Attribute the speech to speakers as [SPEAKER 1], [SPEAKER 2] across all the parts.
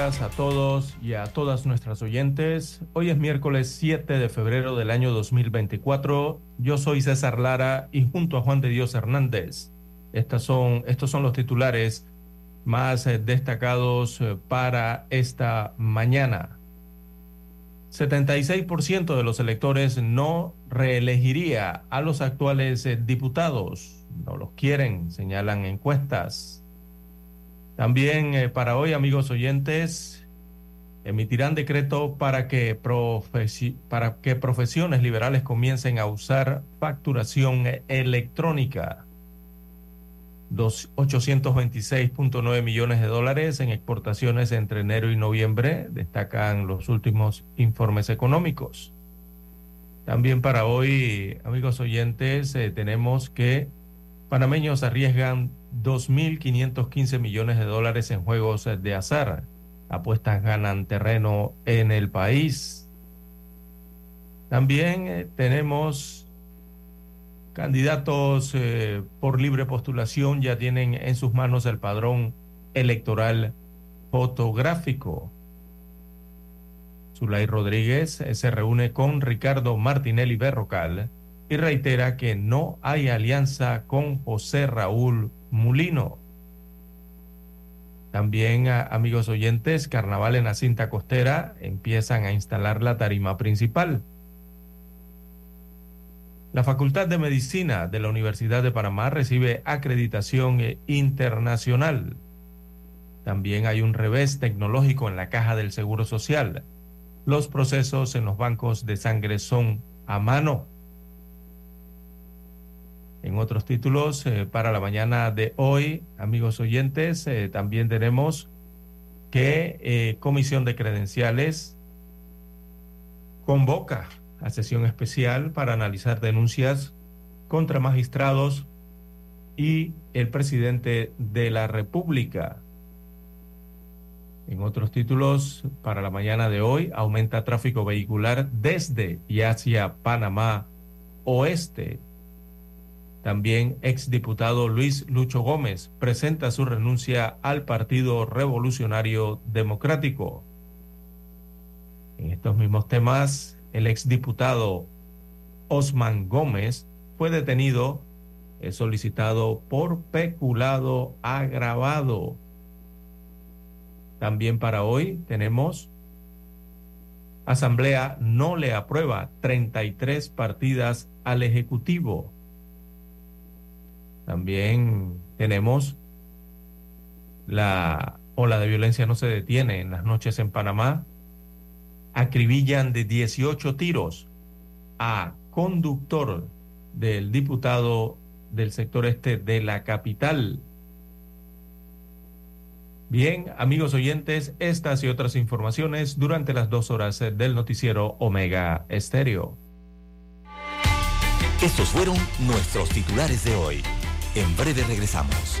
[SPEAKER 1] Días a todos y a todas nuestras oyentes. Hoy es miércoles 7 de febrero del año 2024. Yo soy César Lara y junto a Juan de Dios Hernández. Estas son, estos son los titulares más eh, destacados eh, para esta mañana. 76% de los electores no reelegiría a los actuales eh, diputados. No los quieren, señalan encuestas. También eh, para hoy, amigos oyentes, emitirán decreto para que, para que profesiones liberales comiencen a usar facturación electrónica. 826.9 millones de dólares en exportaciones entre enero y noviembre, destacan los últimos informes económicos. También para hoy, amigos oyentes, eh, tenemos que panameños arriesgan 2.515 millones de dólares en juegos de azar. Apuestas ganan terreno en el país. También eh, tenemos candidatos eh, por libre postulación, ya tienen en sus manos el padrón electoral fotográfico. Zulay Rodríguez eh, se reúne con Ricardo Martinelli Berrocal y reitera que no hay alianza con José Raúl Mulino. También, amigos oyentes, Carnaval en la cinta costera empiezan a instalar la tarima principal. La Facultad de Medicina de la Universidad de Panamá recibe acreditación internacional. También hay un revés tecnológico en la caja del Seguro Social. Los procesos en los bancos de sangre son a mano. En otros títulos, eh, para la mañana de hoy, amigos oyentes, eh, también tenemos que eh, Comisión de Credenciales convoca a sesión especial para analizar denuncias contra magistrados y el presidente de la República. En otros títulos, para la mañana de hoy, aumenta tráfico vehicular desde y hacia Panamá Oeste también exdiputado Luis Lucho Gómez presenta su renuncia al Partido Revolucionario Democrático. En estos mismos temas, el exdiputado Osman Gómez fue detenido, es solicitado por peculado agravado. También para hoy tenemos Asamblea no le aprueba 33 partidas al Ejecutivo. También tenemos la ola de violencia no se detiene en las noches en Panamá. Acribillan de 18 tiros a conductor del diputado del sector este de la capital. Bien, amigos oyentes, estas y otras informaciones durante las dos horas del noticiero Omega Estéreo.
[SPEAKER 2] Estos fueron nuestros titulares de hoy. En breve regresamos.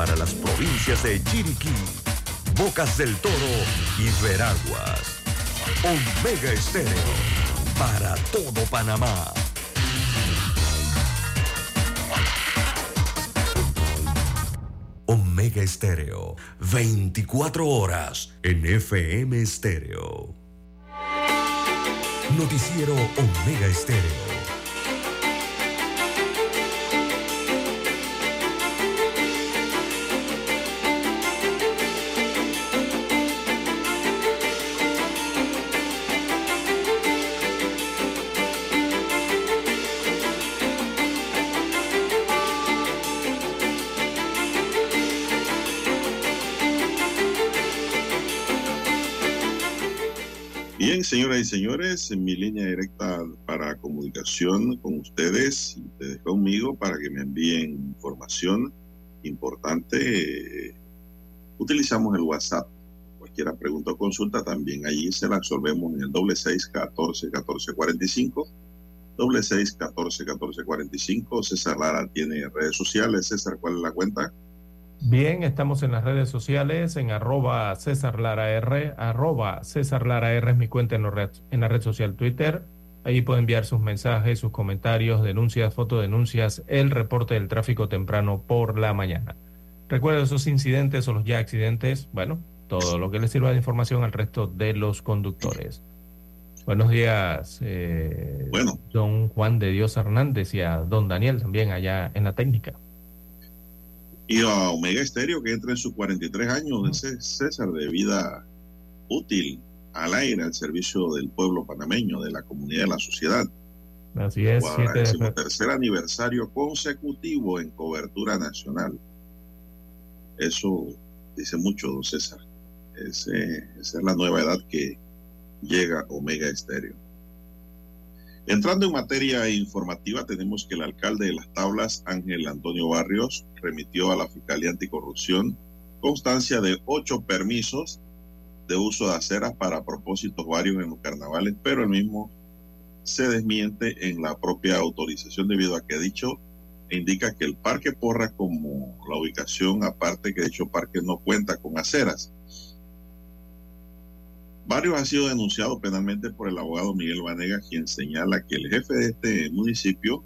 [SPEAKER 2] para las provincias de Chiriquí, Bocas del Toro y Veraguas. Omega Estéreo para todo Panamá. Omega Estéreo, 24 horas en FM Estéreo. Noticiero Omega Estéreo.
[SPEAKER 3] Y señores, en mi línea directa para comunicación con ustedes, ustedes conmigo, para que me envíen información importante. utilizamos el WhatsApp. Cualquier pregunta o consulta también allí se la resolvemos en el doble seis catorce catorce cuarenta y cinco. Doble seis catorce catorce cuarenta y cinco. César Lara tiene redes sociales. César, ¿cuál es la cuenta?
[SPEAKER 1] Bien, estamos en las redes sociales, en arroba César Lara R, arroba César Lara R es mi cuenta en, en la red social Twitter. Ahí puede enviar sus mensajes, sus comentarios, denuncias, fotodenuncias, el reporte del tráfico temprano por la mañana. Recuerda esos incidentes o los ya accidentes, bueno, todo lo que les sirva de información al resto de los conductores. Buenos días, eh, bueno. don Juan de Dios Hernández y a don Daniel también allá en la técnica
[SPEAKER 3] y a Omega Estéreo que entra en sus 43 años de César de vida útil al aire al servicio del pueblo panameño, de la comunidad, de la sociedad.
[SPEAKER 1] Así es.
[SPEAKER 3] tercer aniversario consecutivo en cobertura nacional. Eso dice mucho, don César. esa es la nueva edad que llega Omega Estéreo. Entrando en materia informativa, tenemos que el alcalde de Las Tablas, Ángel Antonio Barrios, remitió a la Fiscalía Anticorrupción constancia de ocho permisos de uso de aceras para propósitos varios en los carnavales, pero el mismo se desmiente en la propia autorización debido a que dicho indica que el Parque Porra como la ubicación aparte que dicho parque no cuenta con aceras. Varios han sido denunciados penalmente por el abogado Miguel Vanega, quien señala que el jefe de este municipio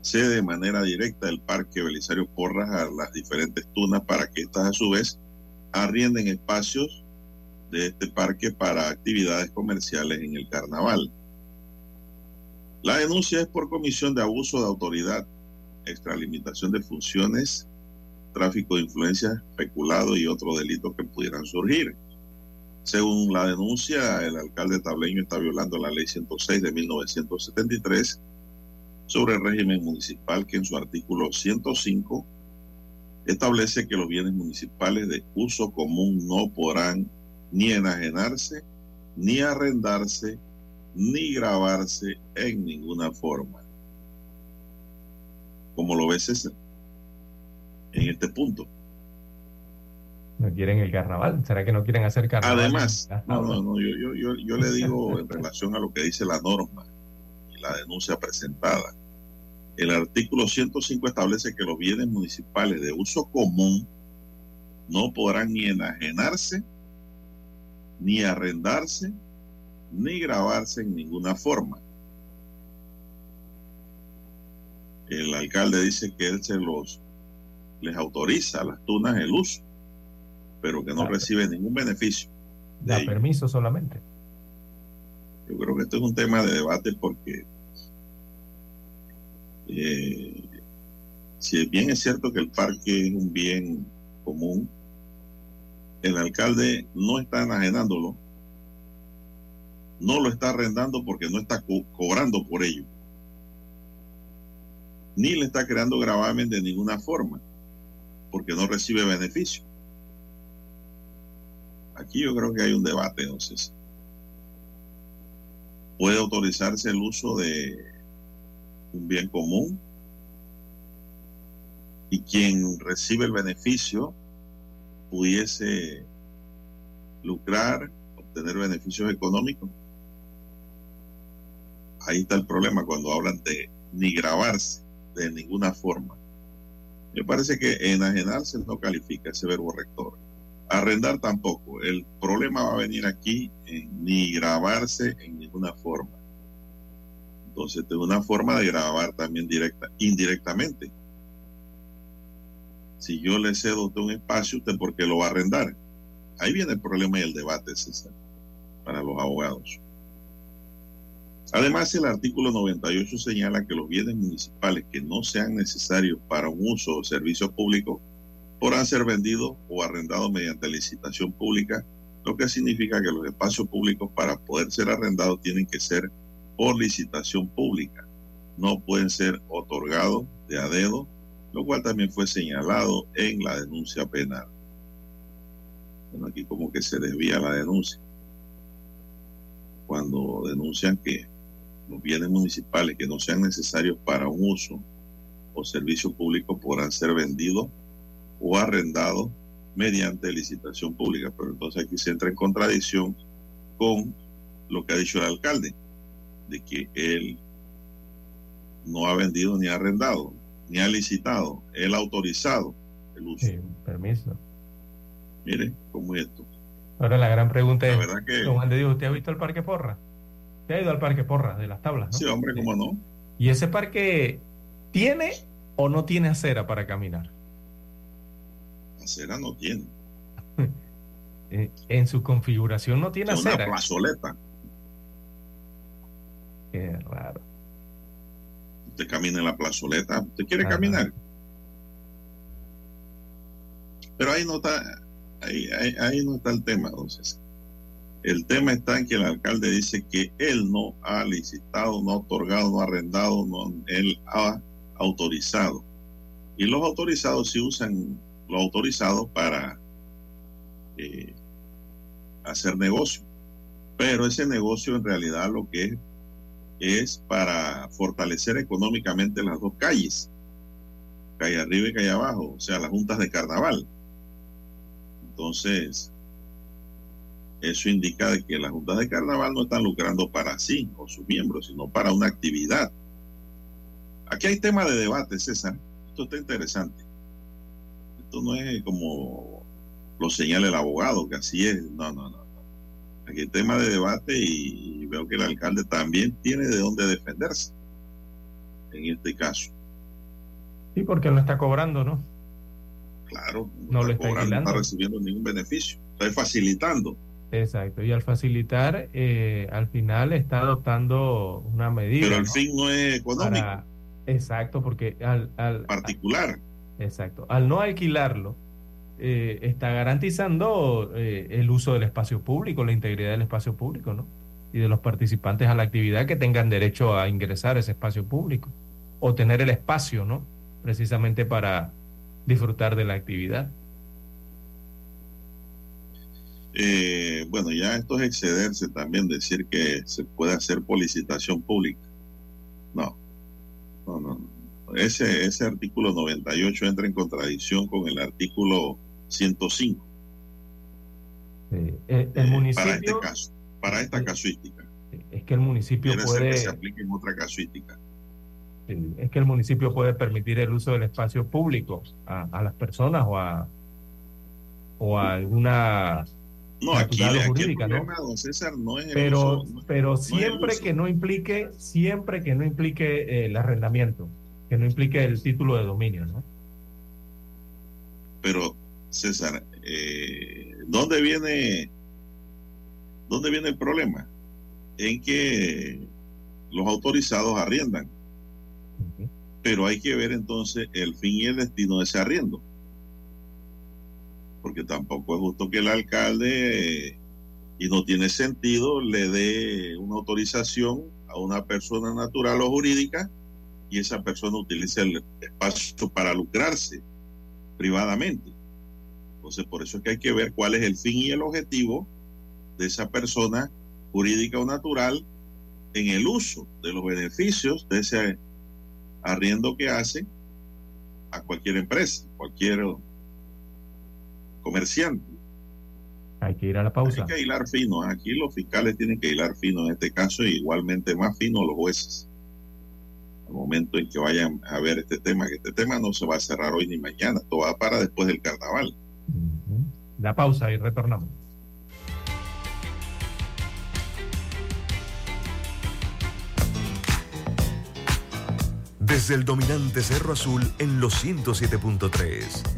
[SPEAKER 3] cede de manera directa el parque Belisario Porras a las diferentes tunas para que éstas a su vez arrienden espacios de este parque para actividades comerciales en el carnaval. La denuncia es por comisión de abuso de autoridad, extralimitación de funciones, tráfico de influencias, especulado y otros delitos que pudieran surgir. Según la denuncia, el alcalde tableño está violando la ley 106 de 1973 sobre el régimen municipal que en su artículo 105 establece que los bienes municipales de uso común no podrán ni enajenarse, ni arrendarse, ni grabarse en ninguna forma. Como lo ves César, en este punto
[SPEAKER 1] no quieren el carnaval. ¿Será que no quieren hacer carnaval?
[SPEAKER 3] Además, no, no, no, yo, yo, yo, le digo en relación a lo que dice la norma y la denuncia presentada. El artículo 105 establece que los bienes municipales de uso común no podrán ni enajenarse, ni arrendarse, ni grabarse en ninguna forma. El alcalde dice que él se los les autoriza a las tunas el uso pero que no recibe ningún beneficio.
[SPEAKER 1] Da permiso solamente.
[SPEAKER 3] Yo creo que esto es un tema de debate porque eh, si bien es cierto que el parque es un bien común, el alcalde no está enajenándolo, no lo está arrendando porque no está cobrando por ello, ni le está creando gravamen de ninguna forma, porque no recibe beneficio. Aquí yo creo que hay un debate, entonces. ¿Puede autorizarse el uso de un bien común? Y quien recibe el beneficio pudiese lucrar, obtener beneficios económicos. Ahí está el problema cuando hablan de ni grabarse de ninguna forma. Me parece que enajenarse no califica ese verbo rector. Arrendar tampoco. El problema va a venir aquí en ni grabarse en ninguna forma. Entonces, de una forma de grabar también directa, indirectamente. Si yo le cedo usted un espacio, ¿usted por qué lo va a arrendar? Ahí viene el problema y el debate, César, para los abogados. Además, el artículo 98 señala que los bienes municipales que no sean necesarios para un uso o servicio público podrán ser vendidos o arrendados mediante licitación pública, lo que significa que los espacios públicos para poder ser arrendados tienen que ser por licitación pública. No pueden ser otorgados de a dedo, lo cual también fue señalado en la denuncia penal. Bueno, aquí como que se desvía la denuncia. Cuando denuncian que los bienes municipales que no sean necesarios para un uso o servicio público podrán ser vendidos o arrendados mediante licitación pública. Pero entonces aquí se entra en contradicción con lo que ha dicho el alcalde, de que él no ha vendido ni ha arrendado, ni ha licitado, él ha autorizado el uso. Sí,
[SPEAKER 1] permiso.
[SPEAKER 3] Mire, cómo es esto.
[SPEAKER 1] Ahora la gran pregunta es, don Juan de Dios, ¿usted ha visto el Parque Porra? ¿Usted ha ido al Parque Porra de las tablas?
[SPEAKER 3] Sí, hombre, cómo no.
[SPEAKER 1] ¿Y ese parque tiene o no tiene acera para caminar?
[SPEAKER 3] Acera no tiene.
[SPEAKER 1] en su configuración no tiene
[SPEAKER 3] es
[SPEAKER 1] acera.
[SPEAKER 3] Una plazoleta.
[SPEAKER 1] Qué raro.
[SPEAKER 3] Usted camina en la plazoleta. ¿Usted quiere caminar? Pero ahí no está, ahí, ahí, no está el tema, entonces. El tema está en que el alcalde dice que él no ha licitado, no ha otorgado, no ha arrendado, no, él ha autorizado. Y los autorizados sí usan lo autorizado para eh, hacer negocio. Pero ese negocio en realidad lo que es es para fortalecer económicamente las dos calles, calle arriba y calle abajo, o sea, las juntas de carnaval. Entonces, eso indica de que las juntas de carnaval no están lucrando para sí o sus miembros, sino para una actividad. Aquí hay tema de debate, César. Esto está interesante. Esto no es como lo señala el abogado, que así es. No, no, no. Aquí hay tema de debate y veo que el alcalde también tiene de dónde defenderse en este caso.
[SPEAKER 1] Sí, porque no está cobrando, ¿no?
[SPEAKER 3] Claro, no, le está, cobrando, no está recibiendo ningún beneficio, está facilitando.
[SPEAKER 1] Exacto, y al facilitar, eh, al final está adoptando una medida.
[SPEAKER 3] Pero el fin no es económico.
[SPEAKER 1] exacto, porque al, al
[SPEAKER 3] particular.
[SPEAKER 1] Exacto, al no alquilarlo, eh, está garantizando eh, el uso del espacio público, la integridad del espacio público, ¿no? Y de los participantes a la actividad que tengan derecho a ingresar a ese espacio público o tener el espacio, ¿no? Precisamente para disfrutar de la actividad.
[SPEAKER 3] Eh, bueno, ya esto es excederse también, decir que se puede hacer por licitación pública. No, no, no. Ese, ese artículo 98 entra en contradicción con el artículo 105.
[SPEAKER 1] el, eh, municipio,
[SPEAKER 3] para este caso, para esta casuística.
[SPEAKER 1] Es que el municipio puede.
[SPEAKER 3] que se aplique en otra casuística.
[SPEAKER 1] Es que el municipio puede permitir el uso del espacio público a, a las personas o a, o a alguna
[SPEAKER 3] no, aquí, jurídica, ¿no? César, no es
[SPEAKER 1] pero, pero siempre que no implique, siempre que no implique eh, el arrendamiento, que no implique el título de dominio, ¿no?
[SPEAKER 3] Pero César, eh, ¿dónde viene dónde viene el problema? En que los autorizados arriendan. Pero hay que ver entonces el fin y el destino de ese arriendo. Porque tampoco es justo que el alcalde, y no tiene sentido, le dé una autorización a una persona natural o jurídica y esa persona utilice el espacio para lucrarse privadamente. Entonces, por eso es que hay que ver cuál es el fin y el objetivo de esa persona jurídica o natural en el uso de los beneficios de ese arriendo que hace a cualquier empresa, cualquier comerciante.
[SPEAKER 1] Hay que ir a la pausa.
[SPEAKER 3] Hay que hilar fino. Aquí los fiscales tienen que hilar fino en este caso, y igualmente más fino los jueces. Al momento en que vayan a ver este tema, que este tema no se va a cerrar hoy ni mañana, todo va para después del carnaval.
[SPEAKER 1] La pausa y retornamos.
[SPEAKER 2] Desde el dominante Cerro Azul en los 107.3.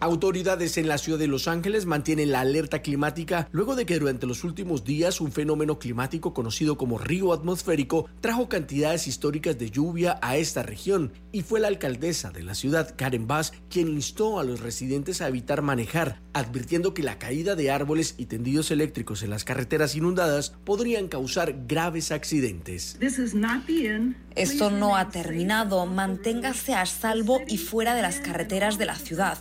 [SPEAKER 4] Autoridades en la ciudad de Los Ángeles mantienen la alerta climática luego de que durante los últimos días un fenómeno climático conocido como río atmosférico trajo cantidades históricas de lluvia a esta región y fue la alcaldesa de la ciudad, Karen Bass, quien instó a los residentes a evitar manejar, advirtiendo que la caída de árboles y tendidos eléctricos en las carreteras inundadas podrían causar graves accidentes.
[SPEAKER 5] Esto no ha terminado. Manténgase a salvo y fuera de las carreteras de la ciudad.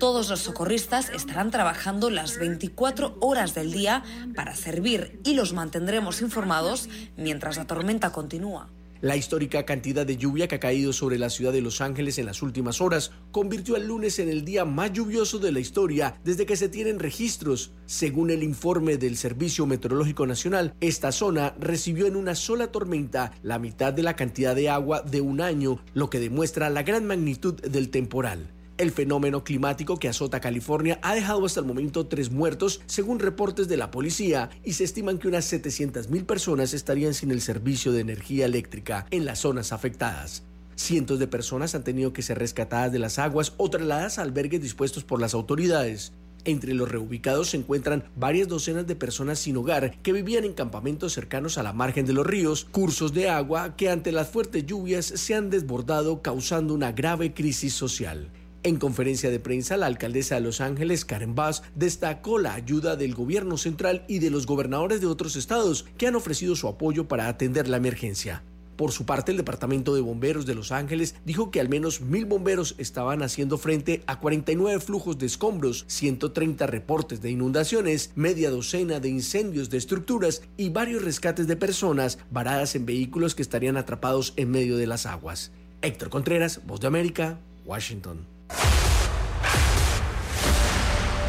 [SPEAKER 5] Todos los socorristas estarán trabajando las 24 horas del día para servir y los mantendremos informados mientras la tormenta continúa.
[SPEAKER 4] La histórica cantidad de lluvia que ha caído sobre la ciudad de Los Ángeles en las últimas horas convirtió al lunes en el día más lluvioso de la historia desde que se tienen registros. Según el informe del Servicio Meteorológico Nacional, esta zona recibió en una sola tormenta la mitad de la cantidad de agua de un año, lo que demuestra la gran magnitud del temporal. El fenómeno climático que azota California ha dejado hasta el momento tres muertos, según reportes de la policía, y se estiman que unas 700.000 personas estarían sin el servicio de energía eléctrica en las zonas afectadas. Cientos de personas han tenido que ser rescatadas de las aguas o trasladadas a albergues dispuestos por las autoridades. Entre los reubicados se encuentran varias docenas de personas sin hogar que vivían en campamentos cercanos a la margen de los ríos, cursos de agua que ante las fuertes lluvias se han desbordado causando una grave crisis social. En conferencia de prensa, la alcaldesa de Los Ángeles, Karen Bass, destacó la ayuda del gobierno central y de los gobernadores de otros estados que han ofrecido su apoyo para atender la emergencia. Por su parte, el Departamento de Bomberos de Los Ángeles dijo que al menos mil bomberos estaban haciendo frente a 49 flujos de escombros, 130 reportes de inundaciones, media docena de incendios de estructuras y varios rescates de personas varadas en vehículos que estarían atrapados en medio de las aguas. Héctor Contreras, Voz de América, Washington.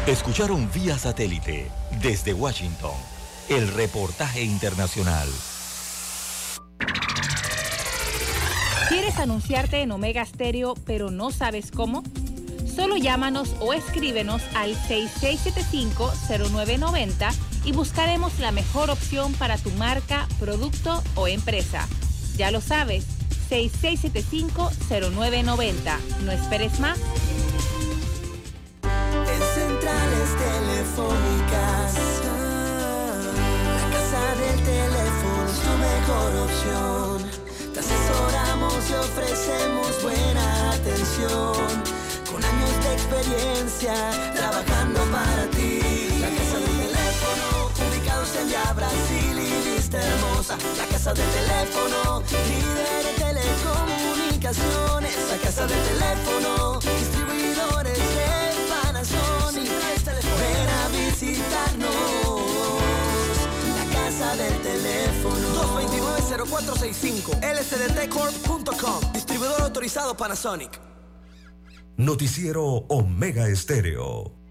[SPEAKER 2] Escucharon vía satélite desde Washington el reportaje internacional.
[SPEAKER 6] ¿Quieres anunciarte en Omega Stereo pero no sabes cómo? Solo llámanos o escríbenos al 6675-0990 y buscaremos la mejor opción para tu marca, producto o empresa. Ya lo sabes 6675-0990. No esperes más.
[SPEAKER 7] En centrales telefónicas, la casa del teléfono es tu mejor opción. Te asesoramos y ofrecemos buena atención. Con años de experiencia, trabajando para ti. La casa del teléfono, ubicados en Via Brasil hermosa. La casa del teléfono, líder de telecomunicaciones. La casa del teléfono, distribuidores de Panasonic. Ven a visitarnos. La casa del teléfono.
[SPEAKER 8] 229-0465 lsdtcorp.com Distribuidor autorizado Panasonic.
[SPEAKER 2] Noticiero Omega Estéreo.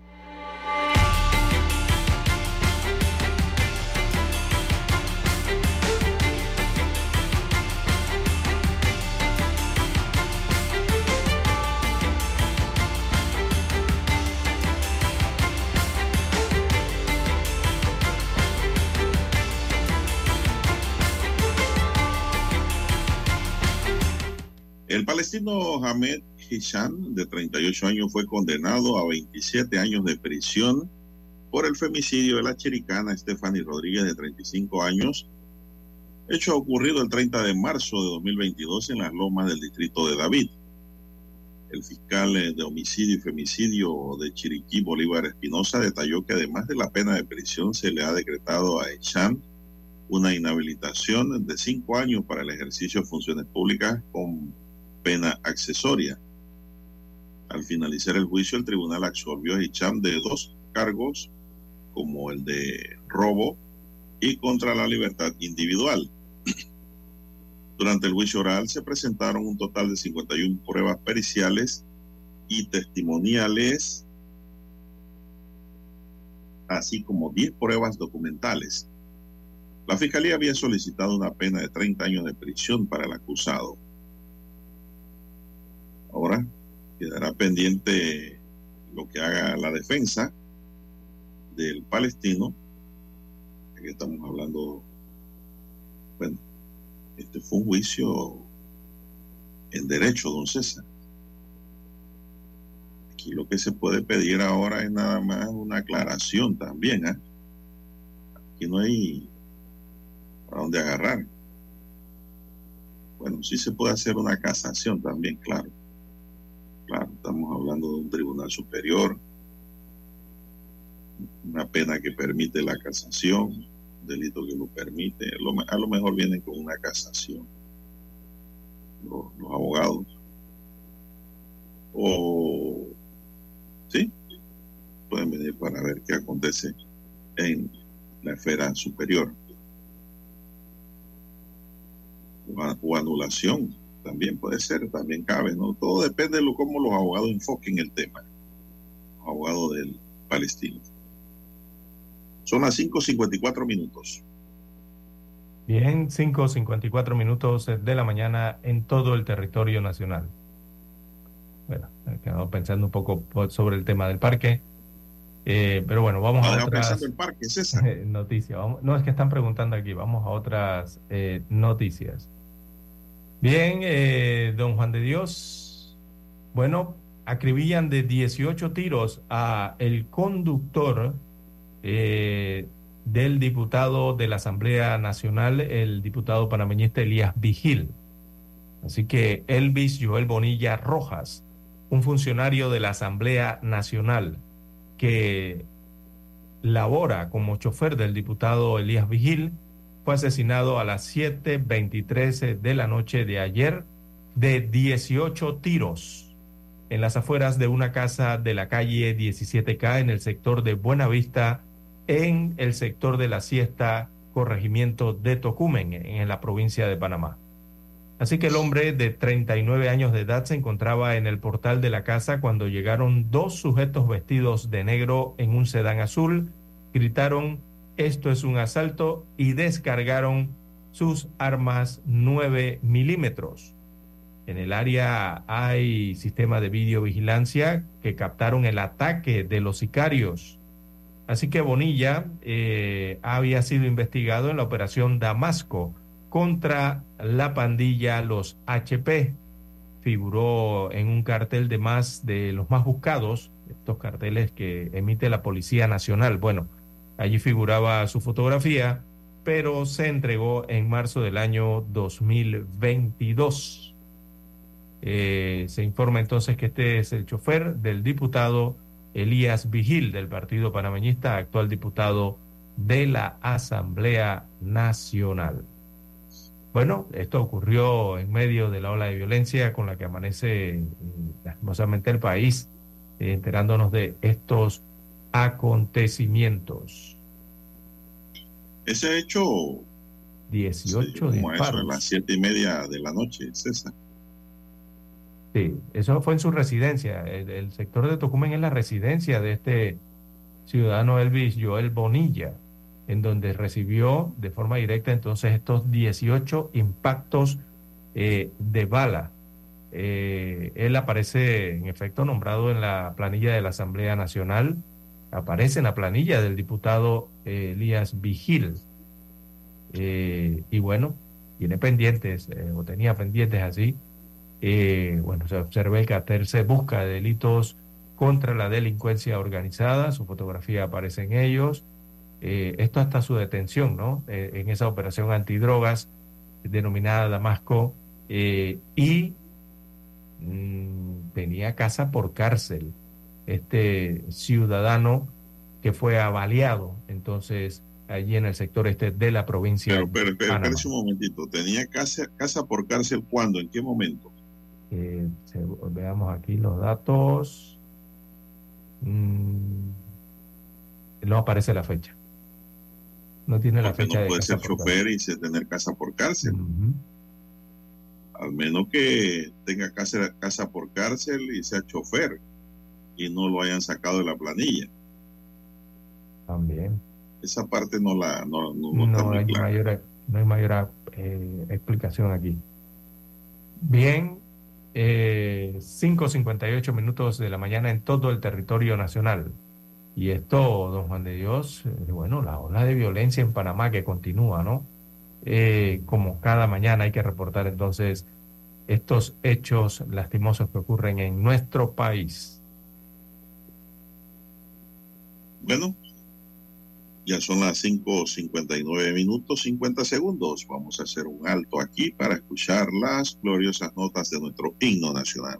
[SPEAKER 3] El palestino Hamed Hisham, de 38 años, fue condenado a 27 años de prisión por el femicidio de la chiricana Stephanie Rodríguez, de 35 años, Hecho ocurrido el 30 de marzo de 2022 en las lomas del distrito de David. El fiscal eh, de homicidio y femicidio de Chiriquí, Bolívar Espinosa, detalló que además de la pena de prisión se le ha decretado a Echam una inhabilitación de cinco años para el ejercicio de funciones públicas con pena accesoria. Al finalizar el juicio, el tribunal absolvió a Echam de dos cargos, como el de robo y contra la libertad individual. Durante el juicio oral se presentaron un total de 51 pruebas periciales y testimoniales, así como 10 pruebas documentales. La Fiscalía había solicitado una pena de 30 años de prisión para el acusado. Ahora quedará pendiente lo que haga la defensa del palestino. Aquí estamos hablando, bueno, este fue un juicio en derecho, don César. Aquí lo que se puede pedir ahora es nada más una aclaración también. ¿eh? Aquí no hay para dónde agarrar. Bueno, sí se puede hacer una casación también, claro. Estamos hablando de un tribunal superior, una pena que permite la casación, delito que lo permite. A lo mejor vienen con una casación los, abogados. O, sí, pueden venir para ver qué acontece en la esfera superior. O anulación también puede ser, también cabe, ¿no? Todo depende de lo, cómo los abogados enfoquen el tema. Los abogados del palestino. Son las 5.54 minutos.
[SPEAKER 1] Bien, 5.54 minutos de la mañana en todo el territorio nacional. Bueno, he quedado pensando un poco sobre el tema del parque. Eh, pero bueno, vamos a otras
[SPEAKER 3] el parque, César.
[SPEAKER 1] noticias. Vamos, no, es que están preguntando aquí. Vamos a otras eh, noticias. Bien, eh, don Juan de Dios. Bueno, acribillan de 18 tiros a el conductor eh, del diputado de la Asamblea Nacional, el diputado panameñista Elías Vigil. Así que Elvis Joel Bonilla Rojas, un funcionario de la Asamblea Nacional que labora como chofer del diputado Elías Vigil, fue asesinado a las 7.23 de la noche de ayer de 18 tiros en las afueras de una casa de la calle 17K en el sector de Buenavista, en el sector de la siesta, corregimiento de Tocumen, en la provincia de Panamá. Así que el hombre de 39 años de edad se encontraba en el portal de la casa cuando llegaron dos sujetos vestidos de negro en un sedán azul, gritaron, esto es un asalto, y descargaron sus armas 9 milímetros. En el área hay sistema de videovigilancia que captaron el ataque de los sicarios. Así que Bonilla eh, había sido investigado en la operación Damasco contra la pandilla Los HP. Figuró en un cartel de más de los más buscados, estos carteles que emite la Policía Nacional. Bueno, allí figuraba su fotografía, pero se entregó en marzo del año 2022. Eh, se informa entonces que este es el chofer del diputado Elías Vigil del Partido Panameñista, actual diputado de la Asamblea Nacional. Bueno, esto ocurrió en medio de la ola de violencia con la que amanece lastimosamente el país, eh, enterándonos de estos acontecimientos.
[SPEAKER 3] Ese hecho
[SPEAKER 1] 18
[SPEAKER 3] sí,
[SPEAKER 1] disparos.
[SPEAKER 3] a las siete y media de la noche, César.
[SPEAKER 1] Sí, eso fue en su residencia. El, el, sector de Tocumen es la residencia de este ciudadano Elvis Joel Bonilla, en donde recibió de forma directa entonces estos 18 impactos eh, de bala. Eh, él aparece en efecto nombrado en la planilla de la Asamblea Nacional, aparece en la planilla del diputado eh, Elías Vigil. y bueno, tiene pendientes, o tenía pendientes así, eh, bueno, se observa el que se busca delitos contra la delincuencia organizada, su fotografía aparece en ellos, eh, esto hasta su detención, ¿no? Eh, en esa operación antidrogas denominada Damasco, eh, y mm, tenía casa por cárcel. Este ciudadano que fue avaliado entonces allí en el sector este de la provincia.
[SPEAKER 3] Pero, pero, pero espérese un momentito. ¿Tenía casa, casa por cárcel cuándo? ¿En qué momento?
[SPEAKER 1] Eh, veamos aquí los datos. Mm, no aparece la fecha. No tiene la fecha
[SPEAKER 3] no puede ser chofer y tener casa por cárcel. Al menos que tenga casa, casa por cárcel y sea chofer y no lo hayan sacado de la planilla.
[SPEAKER 1] También.
[SPEAKER 3] Esa parte no la no,
[SPEAKER 1] no, hay, mayor, no hay mayor eh, explicación aquí. Bien, eh, 5.58 minutos de la mañana en todo el territorio nacional. Y esto, don Juan de Dios, eh, bueno, la ola de violencia en Panamá que continúa, ¿no? Eh, como cada mañana hay que reportar entonces estos hechos lastimosos que ocurren en nuestro país.
[SPEAKER 3] Bueno, ya son las 5.59 minutos 50 segundos. Vamos a hacer un alto aquí para escuchar las gloriosas notas de nuestro himno nacional.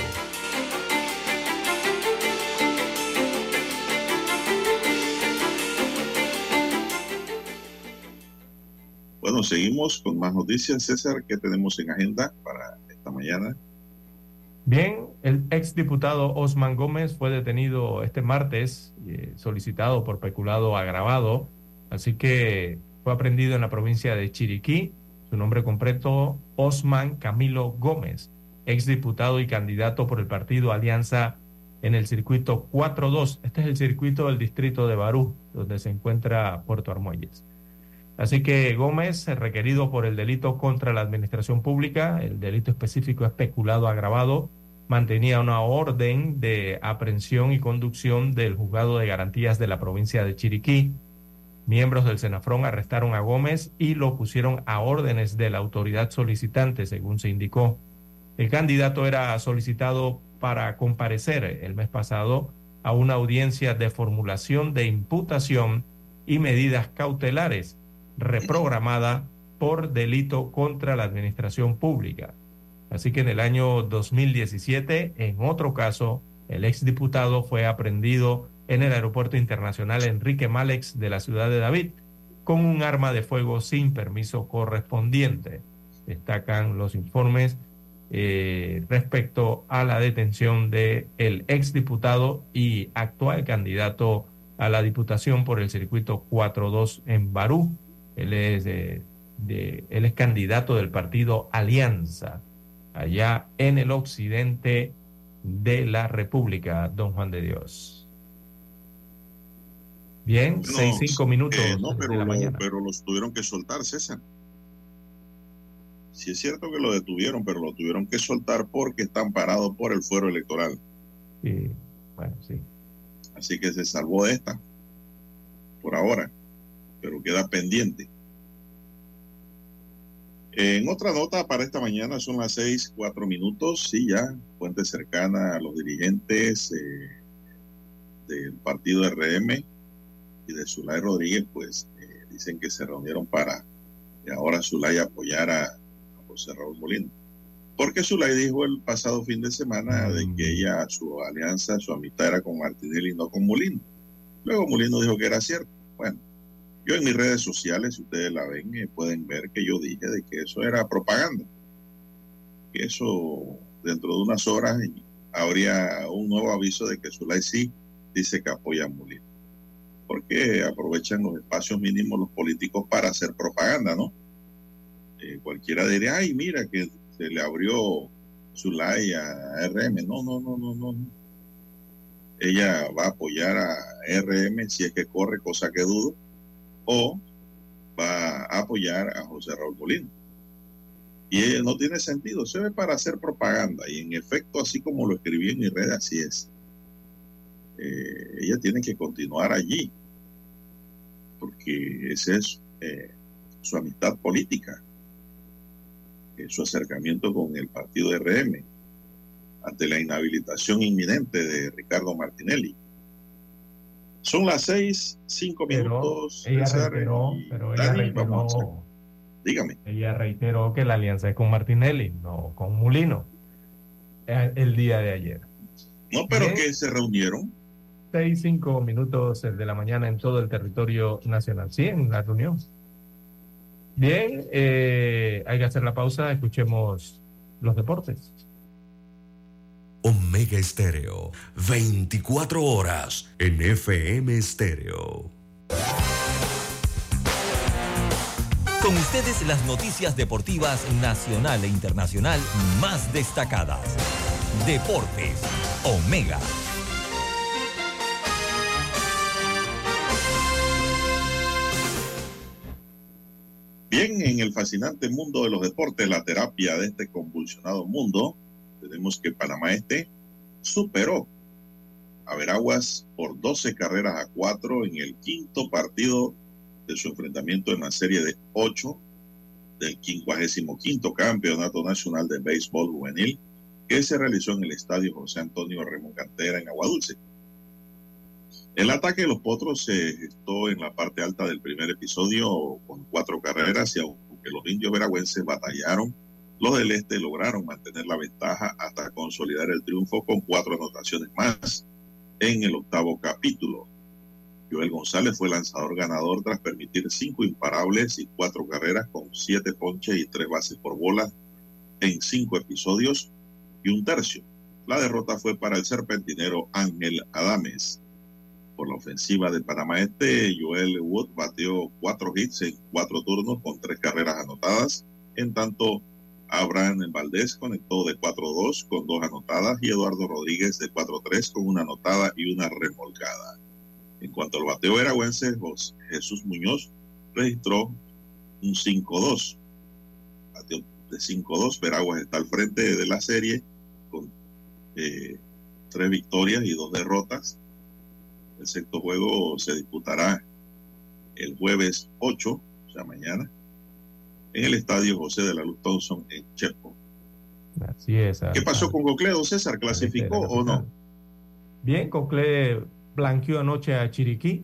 [SPEAKER 3] Seguimos con más noticias. César, ¿qué tenemos en agenda para esta mañana?
[SPEAKER 1] Bien, el exdiputado Osman Gómez fue detenido este martes, eh, solicitado por peculado agravado, así que fue aprendido en la provincia de Chiriquí. Su nombre completo, Osman Camilo Gómez, exdiputado y candidato por el partido Alianza en el circuito 4-2. Este es el circuito del distrito de Barú, donde se encuentra Puerto Armuelles. Así que Gómez, requerido por el delito contra la administración pública, el delito específico especulado agravado, mantenía una orden de aprehensión y conducción del juzgado de garantías de la provincia de Chiriquí. Miembros del Senafrón arrestaron a Gómez y lo pusieron a órdenes de la autoridad solicitante, según se indicó. El candidato era solicitado para comparecer el mes pasado a una audiencia de formulación de imputación y medidas cautelares reprogramada por delito contra la administración pública. Así que en el año 2017, en otro caso, el exdiputado fue aprendido en el Aeropuerto Internacional Enrique Malex de la ciudad de David con un arma de fuego sin permiso correspondiente. Destacan los informes eh, respecto a la detención del el exdiputado y actual candidato a la diputación por el circuito 4-2 en Barú. Él es, de, él es candidato del partido Alianza, allá en el occidente de la República, don Juan de Dios. Bien, seis, cinco minutos
[SPEAKER 3] eh, no, pero,
[SPEAKER 1] de la mañana.
[SPEAKER 3] pero los tuvieron que soltar, César. Sí es cierto que lo detuvieron, pero lo tuvieron que soltar porque están parados por el fuero electoral.
[SPEAKER 1] Sí, bueno, sí.
[SPEAKER 3] Así que se salvó de esta, por ahora, pero queda pendiente. En otra nota para esta mañana son las seis, cuatro minutos, sí, ya, fuente cercana a los dirigentes eh, del partido RM y de Zulay Rodríguez, pues eh, dicen que se reunieron para que ahora Zulay apoyara a José Raúl Molino. Porque Zulay dijo el pasado fin de semana de que ella, su alianza, su amistad era con Martinelli y no con Molino. Luego Molino dijo que era cierto. Bueno, yo en mis redes sociales, si ustedes la ven, eh, pueden ver que yo dije de que eso era propaganda. Que eso dentro de unas horas habría un nuevo aviso de que Zulay sí dice que apoya a Molino. Porque aprovechan los espacios mínimos los políticos para hacer propaganda, ¿no? Eh, cualquiera diría, ay, mira que se le abrió Zulay a RM. No, no, no, no, no. Ella va a apoyar a RM si es que corre, cosa que dudo, o va a apoyar a José Raúl Molino. Y no tiene sentido, se ve para hacer propaganda. Y en efecto, así como lo escribí en mi red, así es. Eh, ella tiene que continuar allí, porque ese es eh, su amistad política su acercamiento con el partido RM ante la inhabilitación inminente de Ricardo Martinelli. Son las seis, cinco minutos.
[SPEAKER 1] Ella reiteró, pero ella reiteró,
[SPEAKER 3] dígame.
[SPEAKER 1] Ella reiteró que la alianza es con Martinelli, no con Mulino, eh, el día de ayer.
[SPEAKER 3] No, pero que se reunieron.
[SPEAKER 1] Seis, cinco minutos de la mañana en todo el territorio nacional. Sí, en la reunión. Bien, eh, hay que hacer la pausa, escuchemos los deportes.
[SPEAKER 2] Omega Estéreo, 24 horas en FM Estéreo. Con ustedes las noticias deportivas nacional e internacional más destacadas. Deportes, Omega.
[SPEAKER 3] Bien, en el fascinante mundo de los deportes, la terapia de este convulsionado mundo, tenemos que Panamá Este superó a Veraguas por 12 carreras a 4 en el quinto partido de su enfrentamiento en la serie de 8 del 55 Campeonato Nacional de Béisbol Juvenil que se realizó en el Estadio José Antonio Ramón Cantera en Aguadulce. El ataque de los potros se gestó en la parte alta del primer episodio con cuatro carreras y aunque los indios veragüenses batallaron, los del este lograron mantener la ventaja hasta consolidar el triunfo con cuatro anotaciones más en el octavo capítulo. Joel González fue lanzador ganador tras permitir cinco imparables y cuatro carreras con siete ponches y tres bases por bola en cinco episodios y un tercio La derrota fue para el serpentinero Ángel Adames. Por la ofensiva de Panamá Este, Joel Wood batió cuatro hits en cuatro turnos con tres carreras anotadas. En tanto, Abraham Valdés conectó de 4-2 con dos anotadas y Eduardo Rodríguez de 4-3 con una anotada y una remolcada. En cuanto al bateo veragüense, Jesús Muñoz registró un 5-2. Bateo de 5-2. Veraguas está al frente de la serie con eh, tres victorias y dos derrotas. El sexto juego se disputará el jueves 8, o sea, mañana, en el estadio José de la Luz Thompson en Chepo.
[SPEAKER 1] Así es.
[SPEAKER 3] ¿Qué pasó con Cocle, don César? ¿Clasificó o no?
[SPEAKER 1] Bien, Cocle blanqueó anoche a Chiriquí,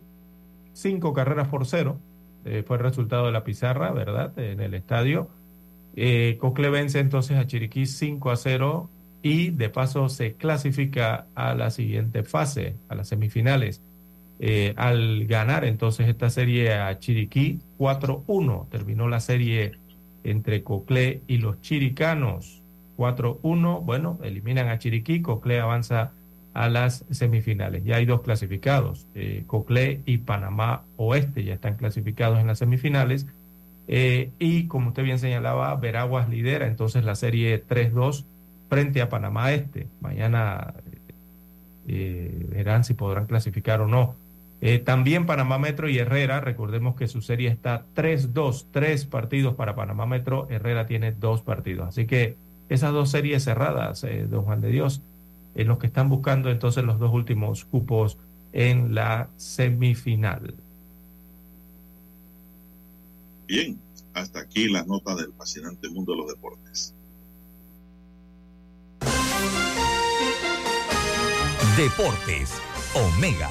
[SPEAKER 1] cinco carreras por cero. Eh, fue el resultado de la pizarra, ¿verdad? En el estadio. Eh, Cocle vence entonces a Chiriquí 5 a 0 y de paso se clasifica a la siguiente fase, a las semifinales. Eh, al ganar entonces esta serie a Chiriquí 4-1, terminó la serie entre Coclé y los chiricanos 4-1, bueno, eliminan a Chiriquí, Coclé avanza a las semifinales. Ya hay dos clasificados, eh, Coclé y Panamá Oeste ya están clasificados en las semifinales. Eh, y como usted bien señalaba, Veraguas lidera entonces la serie 3-2 frente a Panamá Este. Mañana eh, verán si podrán clasificar o no. Eh, también Panamá Metro y Herrera, recordemos que su serie está 3-2, tres partidos para Panamá Metro, Herrera tiene dos partidos. Así que esas dos series cerradas, eh, don Juan de Dios, en los que están buscando entonces los dos últimos cupos en la semifinal.
[SPEAKER 3] Bien, hasta aquí las notas del fascinante mundo de los deportes.
[SPEAKER 2] Deportes, Omega.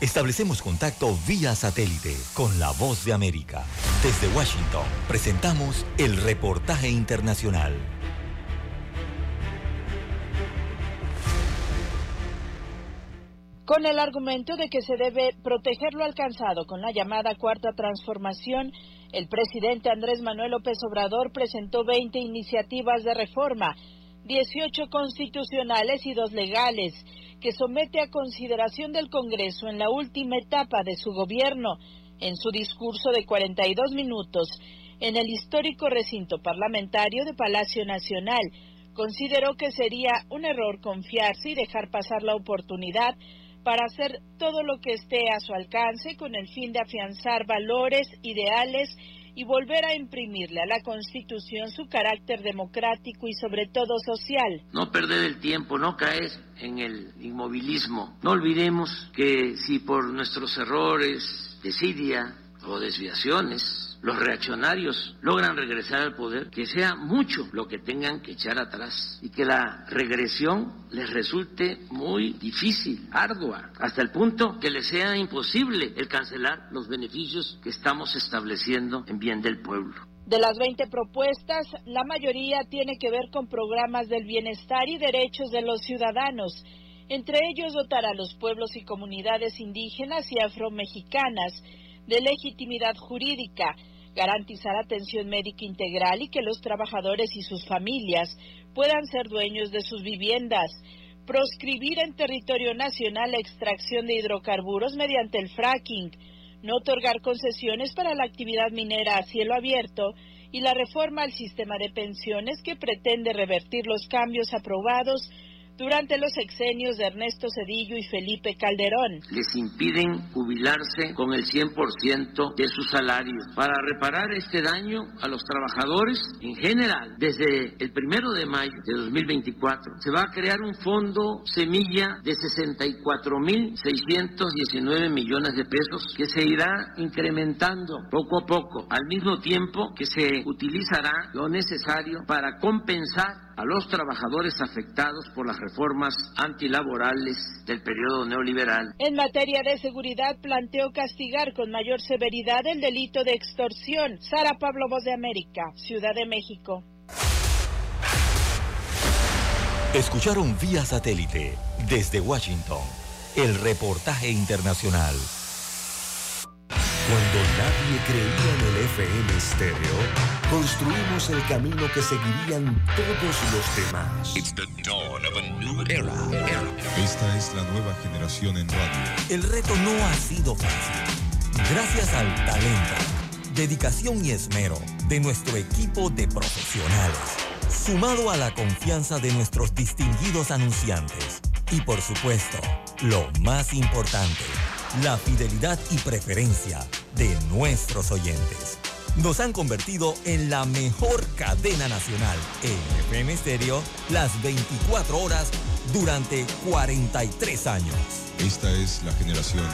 [SPEAKER 2] establecemos contacto vía satélite con la voz de América. Desde Washington, presentamos el reportaje internacional.
[SPEAKER 9] Con el argumento de que se debe proteger lo alcanzado con la llamada cuarta transformación, el presidente Andrés Manuel López Obrador presentó 20 iniciativas de reforma, 18 constitucionales y dos legales, que somete a consideración del Congreso en la última etapa de su gobierno. En su discurso de 42 minutos en el histórico recinto parlamentario de Palacio Nacional, consideró que sería un error confiarse y dejar pasar la oportunidad para hacer todo lo que esté a su alcance con el fin de afianzar valores, ideales y volver a imprimirle a la Constitución su carácter democrático y sobre todo social.
[SPEAKER 10] No perder el tiempo, no caer en el inmovilismo. No olvidemos que si por nuestros errores, desidia o desviaciones los reaccionarios logran regresar al poder, que sea mucho lo que tengan que echar atrás y que la regresión les resulte muy difícil, ardua, hasta el punto que les sea imposible el cancelar los beneficios que estamos estableciendo en bien del pueblo.
[SPEAKER 9] De las 20 propuestas, la mayoría tiene que ver con programas del bienestar y derechos de los ciudadanos. Entre ellos dotar a los pueblos y comunidades indígenas y afromexicanas de legitimidad jurídica, garantizar atención médica integral y que los trabajadores y sus familias puedan ser dueños de sus viviendas, proscribir en territorio nacional la extracción de hidrocarburos mediante el fracking, no otorgar concesiones para la actividad minera a cielo abierto y la reforma al sistema de pensiones que pretende revertir los cambios aprobados durante los exenios de Ernesto Cedillo y Felipe Calderón.
[SPEAKER 10] Les impiden jubilarse con el 100% de su salario. Para reparar este daño a los trabajadores en general, desde el primero de mayo de 2024, se va a crear un fondo semilla de 64.619 millones de pesos que se irá incrementando poco a poco, al mismo tiempo que se utilizará lo necesario para compensar a los trabajadores afectados por las reformas antilaborales del periodo neoliberal.
[SPEAKER 9] En materia de seguridad, planteó castigar con mayor severidad el delito de extorsión. Sara Pablo Voz de América, Ciudad de México.
[SPEAKER 2] Escucharon vía satélite desde Washington el reportaje internacional.
[SPEAKER 11] Cuando nadie creía en el FM estéreo, construimos el camino que seguirían todos los demás.
[SPEAKER 12] Esta es la nueva generación en radio.
[SPEAKER 2] El reto no ha sido fácil. Gracias al talento, dedicación y esmero de nuestro equipo de profesionales, sumado a la confianza de nuestros distinguidos anunciantes y por supuesto, lo más importante, la fidelidad y preferencia de nuestros oyentes. Nos han convertido en la mejor cadena nacional en FM Stereo las 24 horas durante 43 años.
[SPEAKER 12] Esta es la generación.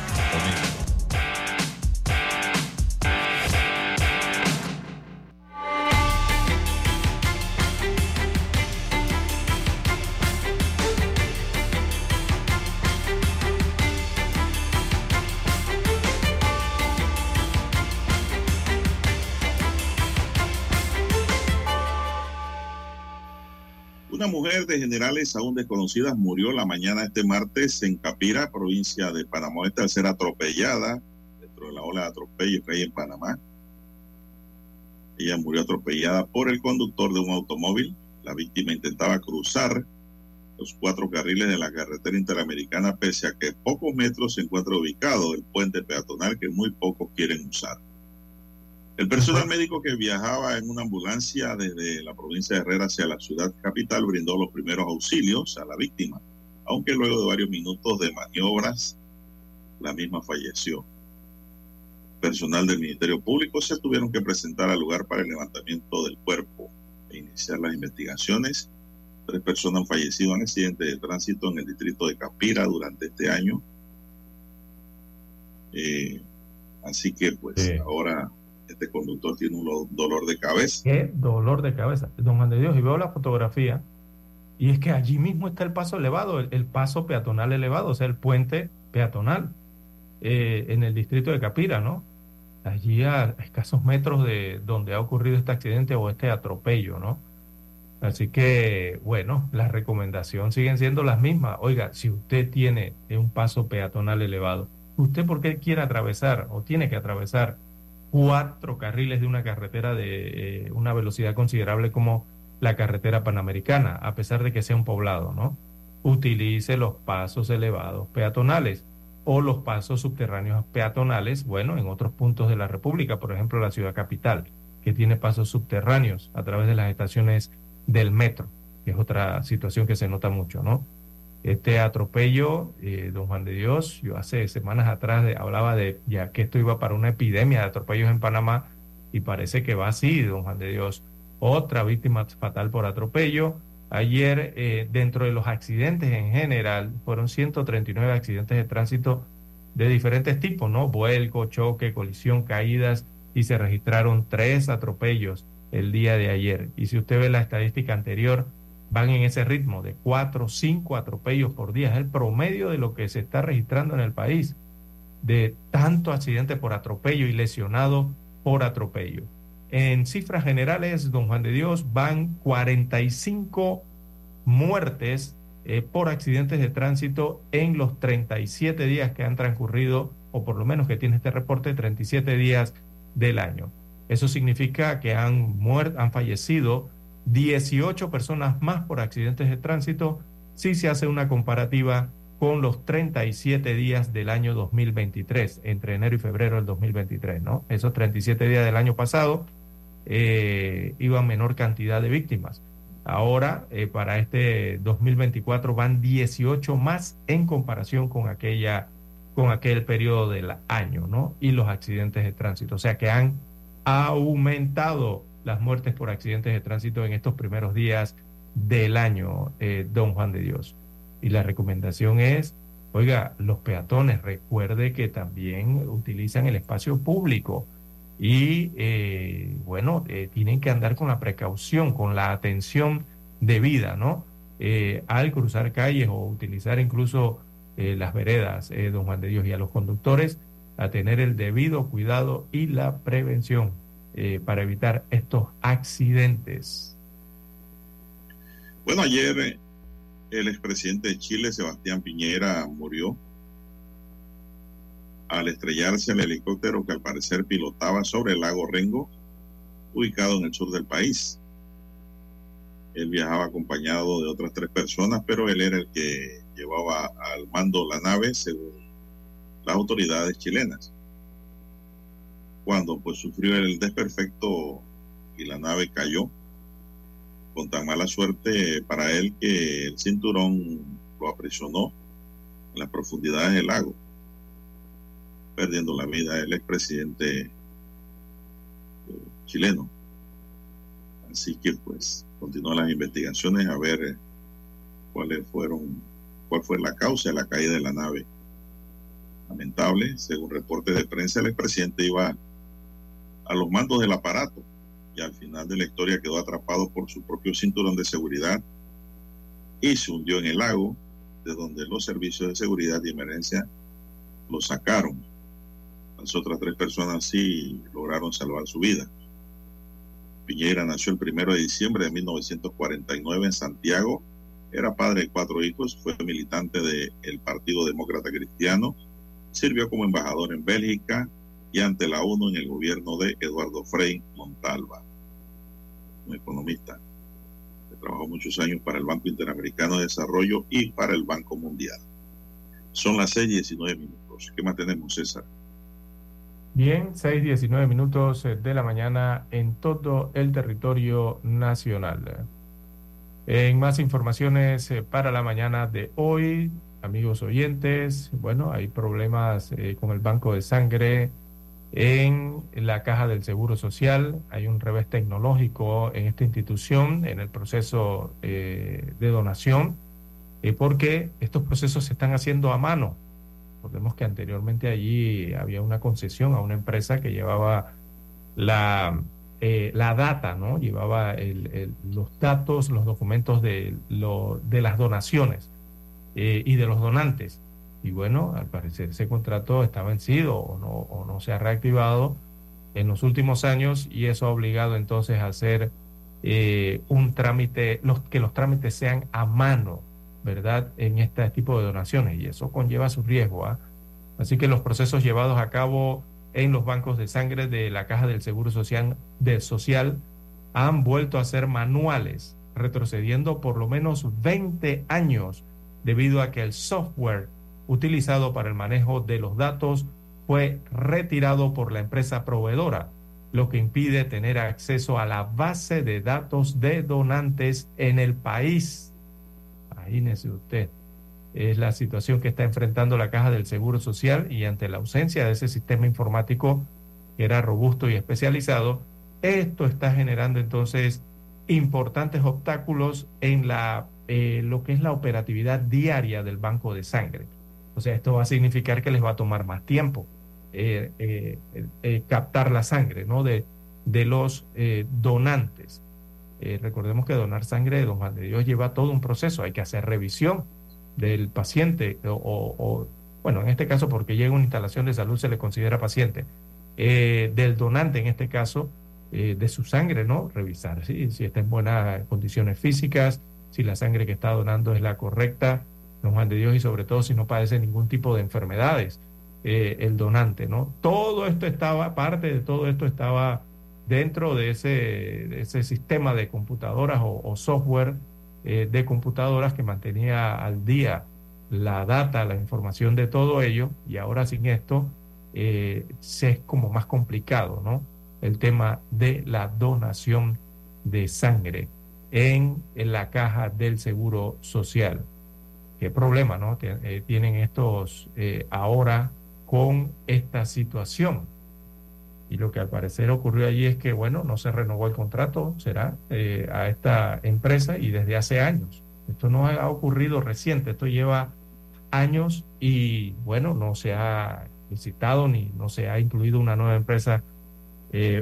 [SPEAKER 3] Una mujer de generales aún desconocidas murió la mañana este martes en Capira, provincia de Panamá, al ser atropellada dentro de la ola de atropellos que hay en Panamá. Ella murió atropellada por el conductor de un automóvil. La víctima intentaba cruzar los cuatro carriles de la carretera interamericana, pese a que pocos metros se encuentra ubicado el puente peatonal que muy pocos quieren usar. El personal médico que viajaba en una ambulancia desde la provincia de Herrera hacia la ciudad capital brindó los primeros auxilios a la víctima, aunque luego de varios minutos de maniobras, la misma falleció. Personal del Ministerio Público se tuvieron que presentar al lugar para el levantamiento del cuerpo e iniciar las investigaciones. Tres personas han fallecido en accidentes de tránsito en el distrito de Capira durante este año. Eh, así que pues sí. ahora este conductor tiene un dolor de cabeza.
[SPEAKER 1] Qué dolor de cabeza, don de Dios. Y veo la fotografía y es que allí mismo está el paso elevado, el, el paso peatonal elevado, o sea, el puente peatonal eh, en el distrito de Capira, ¿no? Allí a escasos metros de donde ha ocurrido este accidente o este atropello, ¿no? Así que, bueno, las recomendaciones siguen siendo las mismas. Oiga, si usted tiene un paso peatonal elevado, ¿usted por qué quiere atravesar o tiene que atravesar cuatro carriles de una carretera de eh, una velocidad considerable como la carretera panamericana, a pesar de que sea un poblado, ¿no? Utilice los pasos elevados peatonales o los pasos subterráneos peatonales, bueno, en otros puntos de la República, por ejemplo, la ciudad capital, que tiene pasos subterráneos a través de las estaciones del metro, que es otra situación que se nota mucho, ¿no? Este atropello, eh, don Juan de Dios, yo hace semanas atrás de, hablaba de ya que esto iba para una epidemia de atropellos en Panamá y parece que va así, don Juan de Dios. Otra víctima fatal por atropello. Ayer, eh, dentro de los accidentes en general, fueron 139 accidentes de tránsito de diferentes tipos, ¿no? Vuelco, choque, colisión, caídas y se registraron tres atropellos el día de ayer. Y si usted ve la estadística anterior, van en ese ritmo de cuatro, cinco atropellos por día. Es el promedio de lo que se está registrando en el país, de tanto accidente por atropello y lesionado por atropello. En cifras generales, don Juan de Dios, van 45 muertes eh, por accidentes de tránsito en los 37 días que han transcurrido, o por lo menos que tiene este reporte, 37 días del año. Eso significa que han, han fallecido 18 personas más por accidentes de tránsito si se hace una comparativa con los 37 días del año 2023, entre enero y febrero del 2023, ¿no? Esos 37 días del año pasado eh, iban menor cantidad de víctimas. Ahora, eh, para este 2024 van 18 más en comparación con aquella con aquel periodo del año, ¿no? Y los accidentes de tránsito, o sea que han aumentado las muertes por accidentes de tránsito en estos primeros días del año, eh, don Juan de Dios. Y la recomendación es, oiga, los peatones, recuerde que también utilizan el espacio público y, eh, bueno, eh, tienen que andar con la precaución, con la atención debida, ¿no? al cruzar calles o utilizar incluso las veredas, don Juan de Dios, y a los conductores a tener el debido cuidado y la prevención para evitar estos accidentes.
[SPEAKER 3] Bueno, ayer eh, el expresidente de Chile, Sebastián Piñera, murió al estrellarse el helicóptero que al parecer pilotaba sobre el lago Rengo, ubicado en el sur del país. Él viajaba acompañado de otras tres personas, pero él era el que llevaba al mando la nave, según las autoridades chilenas. Cuando pues sufrió el desperfecto y la nave cayó, con tan mala suerte para él que el cinturón lo aprisionó en las profundidades del lago, perdiendo la vida el expresidente eh, chileno. Así que pues continúan las investigaciones a ver cuáles fueron, cuál fue la causa de la caída de la nave. Lamentable, según reportes de prensa, el expresidente iba a los mandos del aparato y al final de la historia quedó atrapado por su propio cinturón de seguridad y se hundió en el lago, de donde los servicios de seguridad y emergencia lo sacaron. Las otras tres personas sí lograron salvar su vida. Piñera nació el primero de diciembre de 1949 en Santiago. Era padre de cuatro hijos, fue militante del Partido Demócrata Cristiano, sirvió como embajador en Bélgica, y ante la ONU en el gobierno de Eduardo Frei Montalva, un economista que trabajó muchos años para el Banco Interamericano de Desarrollo y para el Banco Mundial. Son las 6:19 minutos. ¿Qué más tenemos, César?
[SPEAKER 1] Bien, 6:19 minutos de la mañana en todo el territorio nacional. En más informaciones eh, para la mañana de hoy, amigos oyentes, bueno, hay problemas eh, con el banco de sangre en la caja del Seguro Social. Hay un revés tecnológico en esta institución, en el proceso eh, de donación, eh, porque estos procesos se están haciendo a mano. Recordemos que anteriormente allí había una concesión a una empresa que llevaba la, eh, la data, ¿no? Llevaba los datos, los documentos de, lo, de las donaciones y de los donantes y bueno, al parecer ese contrato está vencido o no, o no se ha reactivado en los últimos años y eso ha obligado entonces a hacer eh, un trámite, los, que los trámites sean a mano, ¿verdad? En este tipo de donaciones y eso conlleva su riesgo. ¿ah? Así que los procesos llevados a cabo en los bancos de sangre de la Caja del Seguro Social, de Social han vuelto a ser manuales, retrocediendo por lo menos 20 años debido a que el software utilizado para el manejo de los datos fue retirado por la empresa proveedora, lo que impide tener acceso a la base de datos de donantes en el país. Imagínese usted, es la situación que está enfrentando la Caja del Seguro Social y ante la ausencia de ese sistema informático que era robusto y especializado, esto está generando entonces importantes obstáculos en la, eh, lo que es la operatividad diaria del banco de sangre. O sea, esto va a significar que les va a tomar más tiempo eh, eh, eh, captar la sangre ¿no? de, de los donantes. recordemos que donar sangre de don Juan de Dios lleva todo un proceso, hay que hacer revisión del paciente o, bueno, en este caso porque llega una instalación de salud se le considera paciente, del donante en este caso, de su sangre, ¿no? Revisar si está en buenas condiciones físicas, si la sangre que está donando es la correcta, Juan de Dios, y sobre todo si no padece ningún tipo de enfermedades, eh, el donante, ¿no? Todo esto estaba, parte de todo esto estaba dentro de ese, sistema de computadoras o, software eh, de computadoras que mantenía al día la data, la información de todo ello, y ahora sin esto eh, es como más complicado, ¿no? El tema de la donación de sangre en, la caja del Seguro Social. Qué problema, ¿no? Eh, tienen estos eh, ahora con esta situación. Y lo que al parecer ocurrió allí es que, bueno, no se renovó el contrato, será, eh, a esta empresa y desde hace años. Esto no ha ocurrido reciente, esto lleva años y, bueno, no se ha visitado ni no se ha incluido una nueva empresa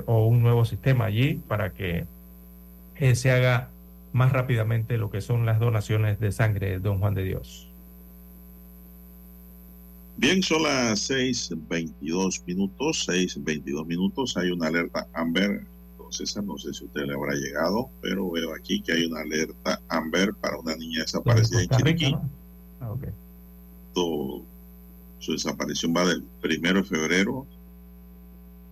[SPEAKER 1] o un nuevo sistema allí para que se haga más rápidamente lo que son las donaciones de sangre, don Juan de Dios.
[SPEAKER 3] Bien, son las 6.22 minutos, 6.22 minutos, hay una alerta Amber, entonces no sé si usted le habrá llegado, pero veo aquí que hay una alerta Amber para una niña desaparecida en Chiriquí. Ah, su desaparición va del primero de febrero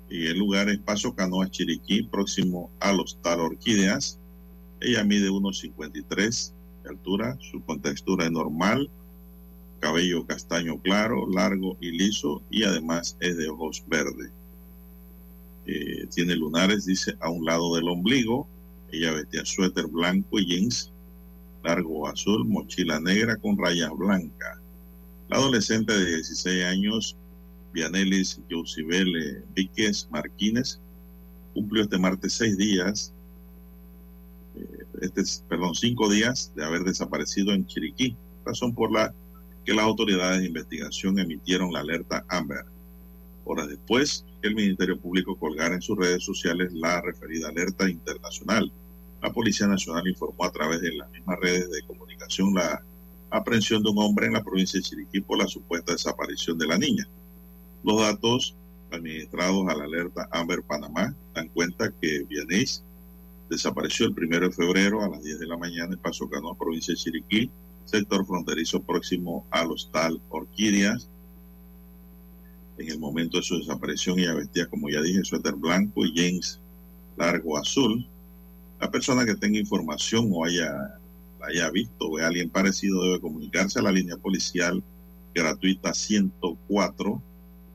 [SPEAKER 3] y el lugar es Paso Canoa, Chiriquí, próximo al Hostal Orquídeas. Ella mide 1,53 de altura, su contextura es normal, cabello castaño claro, largo y liso y además es de ojos verdes. Eh, tiene lunares, dice, a un lado del ombligo. Ella vestía suéter blanco y jeans largo azul, mochila negra con rayas blancas. La adolescente de 16 años, Vianelis Josibel Víquez Marquínez, cumplió este martes seis días este, perdón, cinco días de haber desaparecido en Chiriquí, razón por la que las autoridades de investigación emitieron la alerta Amber. Horas después, el Ministerio Público colgara en sus redes sociales la referida alerta internacional. La Policía Nacional informó a través de las mismas redes de comunicación la aprehensión de un hombre en la provincia de Chiriquí por la supuesta desaparición de la niña. Los datos administrados a la alerta Amber Panamá dan cuenta que Vianés desapareció el primero de febrero a las 10 de la mañana en Paso Canoa, provincia de Chiriquí, sector fronterizo próximo al hostal Orquídeas. En el momento de su desaparición ella vestía, como ya dije, suéter blanco y jeans largo azul. La persona que tenga información o haya, haya visto o alguien parecido debe comunicarse a la línea policial gratuita 104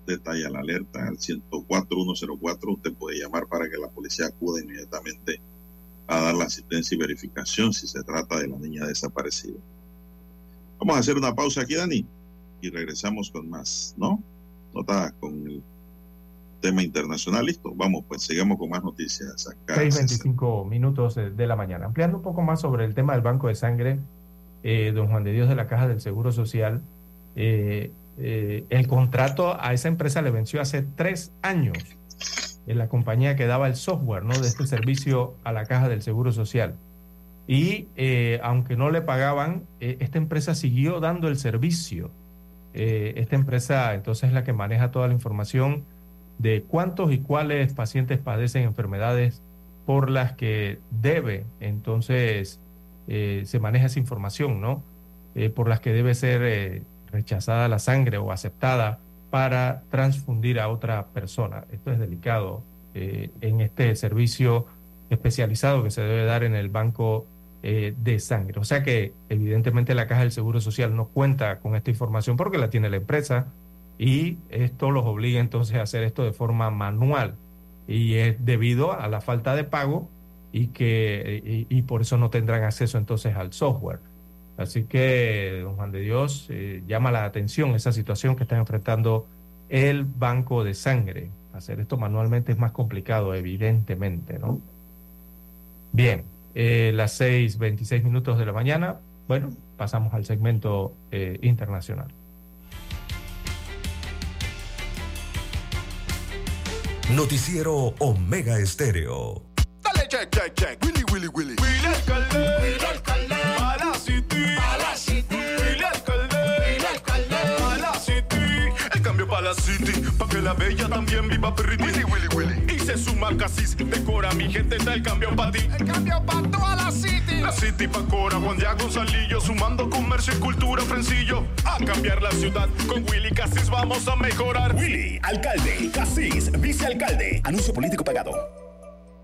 [SPEAKER 3] detalla la alerta al 104104. Usted puede llamar para que la policía acude inmediatamente a dar la asistencia y verificación si se trata de la niña desaparecida. Vamos a hacer una pausa aquí, Dani, y regresamos con más, ¿no? Nota con el tema internacional. Listo, vamos, pues sigamos con más noticias
[SPEAKER 1] acá. 6.25 minutos de la mañana. Ampliando un poco más sobre el tema del banco de sangre, eh, don Juan de Dios de la Caja del Seguro Social, eh, eh, el contrato a esa empresa le venció hace tres años en la compañía que daba el software ¿no? de este servicio a la caja del Seguro Social. Y eh, aunque no le pagaban, eh, esta empresa siguió dando el servicio. Eh, esta empresa entonces es la que maneja toda la información de cuántos y cuáles pacientes padecen enfermedades por las que debe, entonces se maneja esa información, ¿no? por las que debe ser rechazada la sangre o aceptada para transfundir a otra persona. Esto es delicado eh, en este servicio especializado que se debe dar en el banco eh, de sangre. O sea que evidentemente la Caja del Seguro Social no cuenta con esta información porque la tiene la empresa y esto los obliga entonces a hacer esto de forma manual y es debido a la falta de pago y que y por eso no tendrán acceso entonces al software. Así que, don Juan de Dios, eh, llama la atención esa situación que está enfrentando el banco de sangre. Hacer esto manualmente es más complicado, evidentemente, ¿no? Bien, eh, las 6.26 minutos de la mañana, bueno, pasamos al segmento eh, internacional.
[SPEAKER 11] Noticiero Omega Estéreo. Check, check, check. Willy, Willy, Willy.
[SPEAKER 13] la city, pa' que la bella también viva pretty. Willy, Willy, Willy. Y se suma casi, decora mi gente, está el cambio pa' ti.
[SPEAKER 14] El cambio pa' toda la city.
[SPEAKER 13] La city pa' Cora, Juan Gonzalillo, sumando comercio y cultura, Frencillo. A cambiar la ciudad, con Willy Casis vamos a mejorar.
[SPEAKER 15] Willy, alcalde, Casis, vicealcalde. Anuncio político pagado.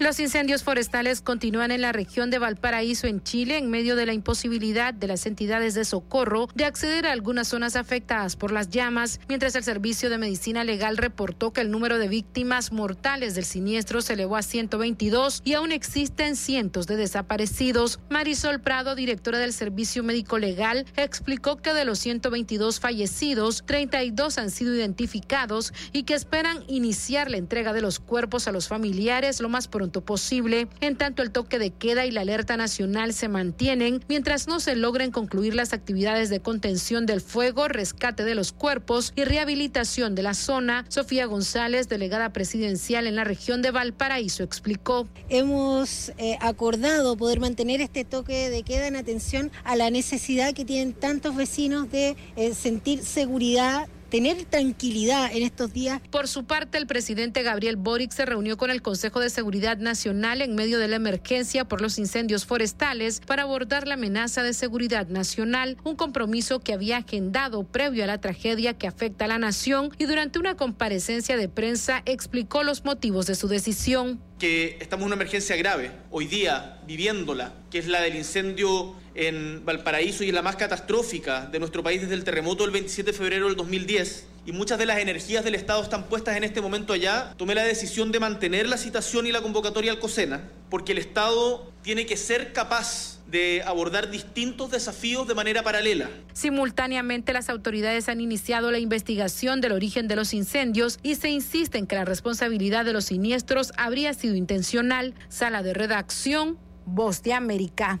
[SPEAKER 16] Los incendios forestales continúan en la región de Valparaíso, en Chile, en medio de la imposibilidad de las entidades de socorro de acceder a algunas zonas afectadas por las llamas, mientras el Servicio de Medicina Legal reportó que el número de víctimas mortales del siniestro se elevó a 122 y aún existen cientos de desaparecidos. Marisol Prado, directora del Servicio Médico Legal, explicó que de los 122 fallecidos, 32 han sido identificados y que esperan iniciar la entrega de los cuerpos a los familiares lo más pronto posible, en tanto el toque de queda y la alerta nacional se mantienen mientras no se logren concluir las actividades de contención del fuego, rescate de los cuerpos y rehabilitación de la zona. Sofía González, delegada presidencial en la región de Valparaíso, explicó.
[SPEAKER 17] Hemos eh, acordado poder mantener este toque de queda en atención a la necesidad que tienen tantos vecinos de eh, sentir seguridad tener tranquilidad en estos días.
[SPEAKER 16] Por su parte, el presidente Gabriel Boric se reunió con el Consejo de Seguridad Nacional en medio de la emergencia por los incendios forestales para abordar la amenaza de seguridad nacional, un compromiso que había agendado previo a la tragedia que afecta a la nación y durante una comparecencia de prensa explicó los motivos de su decisión
[SPEAKER 18] que estamos en una emergencia grave, hoy día viviéndola, que es la del incendio en Valparaíso y la más catastrófica de nuestro país desde el terremoto del 27 de febrero del 2010 y muchas de las energías del Estado están puestas en este momento allá, tomé la decisión de mantener la citación y la convocatoria al COSENA, porque el Estado tiene que ser capaz de abordar distintos desafíos de manera paralela.
[SPEAKER 16] Simultáneamente, las autoridades han iniciado la investigación del origen de los incendios y se insiste en que la responsabilidad de los siniestros habría sido intencional. Sala de redacción, Voz de América.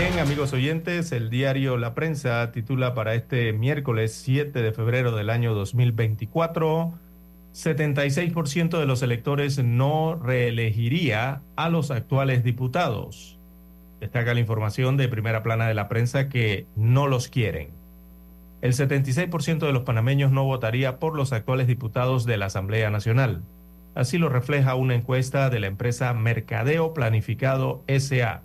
[SPEAKER 1] Bien, amigos oyentes, el diario La Prensa titula para este miércoles 7 de febrero del año 2024, 76% de los electores no reelegiría a los actuales diputados. Destaca la información de primera plana de la prensa que no los quieren. El 76% de los panameños no votaría por los actuales diputados de la Asamblea Nacional. Así lo refleja una encuesta de la empresa Mercadeo Planificado SA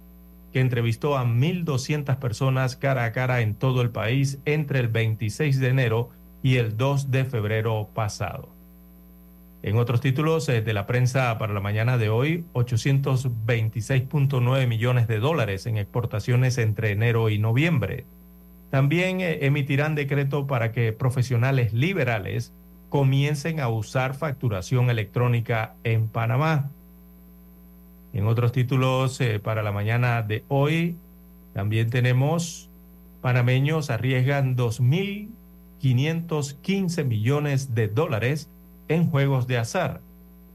[SPEAKER 1] que entrevistó a 1.200 personas cara a cara en todo el país entre el 26 de enero y el 2 de febrero pasado. En otros títulos eh, de la prensa para la mañana de hoy, 826.9 millones de dólares en exportaciones entre enero y noviembre. También eh, emitirán decreto para que profesionales liberales comiencen a usar facturación electrónica en Panamá. En otros títulos eh, para la mañana de hoy, también tenemos panameños arriesgan 2.515 millones de dólares en juegos de azar.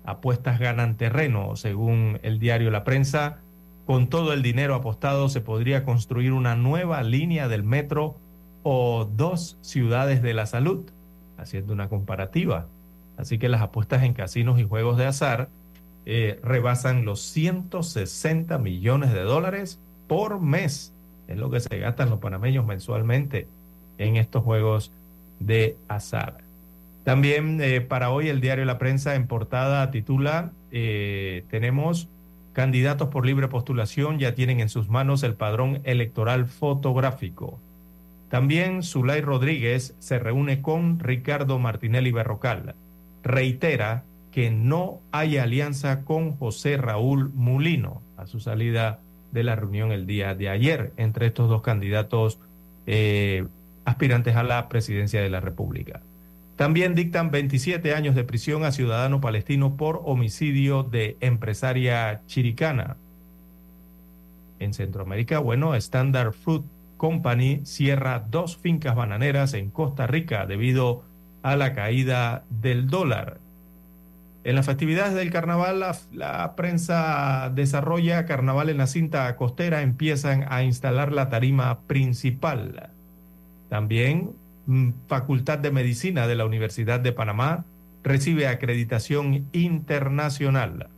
[SPEAKER 1] Apuestas ganan terreno, según el diario La Prensa. Con todo el dinero apostado se podría construir una nueva línea del metro o dos ciudades de la salud, haciendo una comparativa. Así que las apuestas en casinos y juegos de azar eh, rebasan los 160 millones de dólares por mes. Es lo que se gastan los panameños mensualmente en estos juegos de azar. También eh, para hoy el diario La Prensa en portada titula, eh, tenemos candidatos por libre postulación ya tienen en sus manos el padrón electoral fotográfico. También Zulay Rodríguez se reúne con Ricardo Martinelli Berrocal. Reitera que no hay alianza con José Raúl Mulino a su salida de la reunión el día de ayer entre estos dos candidatos eh, aspirantes a la presidencia de la República. También dictan 27 años de prisión a ciudadano palestino por homicidio de empresaria chiricana. En Centroamérica, bueno, Standard Fruit Company cierra dos fincas bananeras en Costa Rica debido a la caída del dólar. En las festividades del carnaval, la, prensa desarrolla carnaval en la cinta costera, empiezan a instalar la tarima principal. También mm, Facultad de Medicina de la Universidad de Panamá recibe acreditación internacional.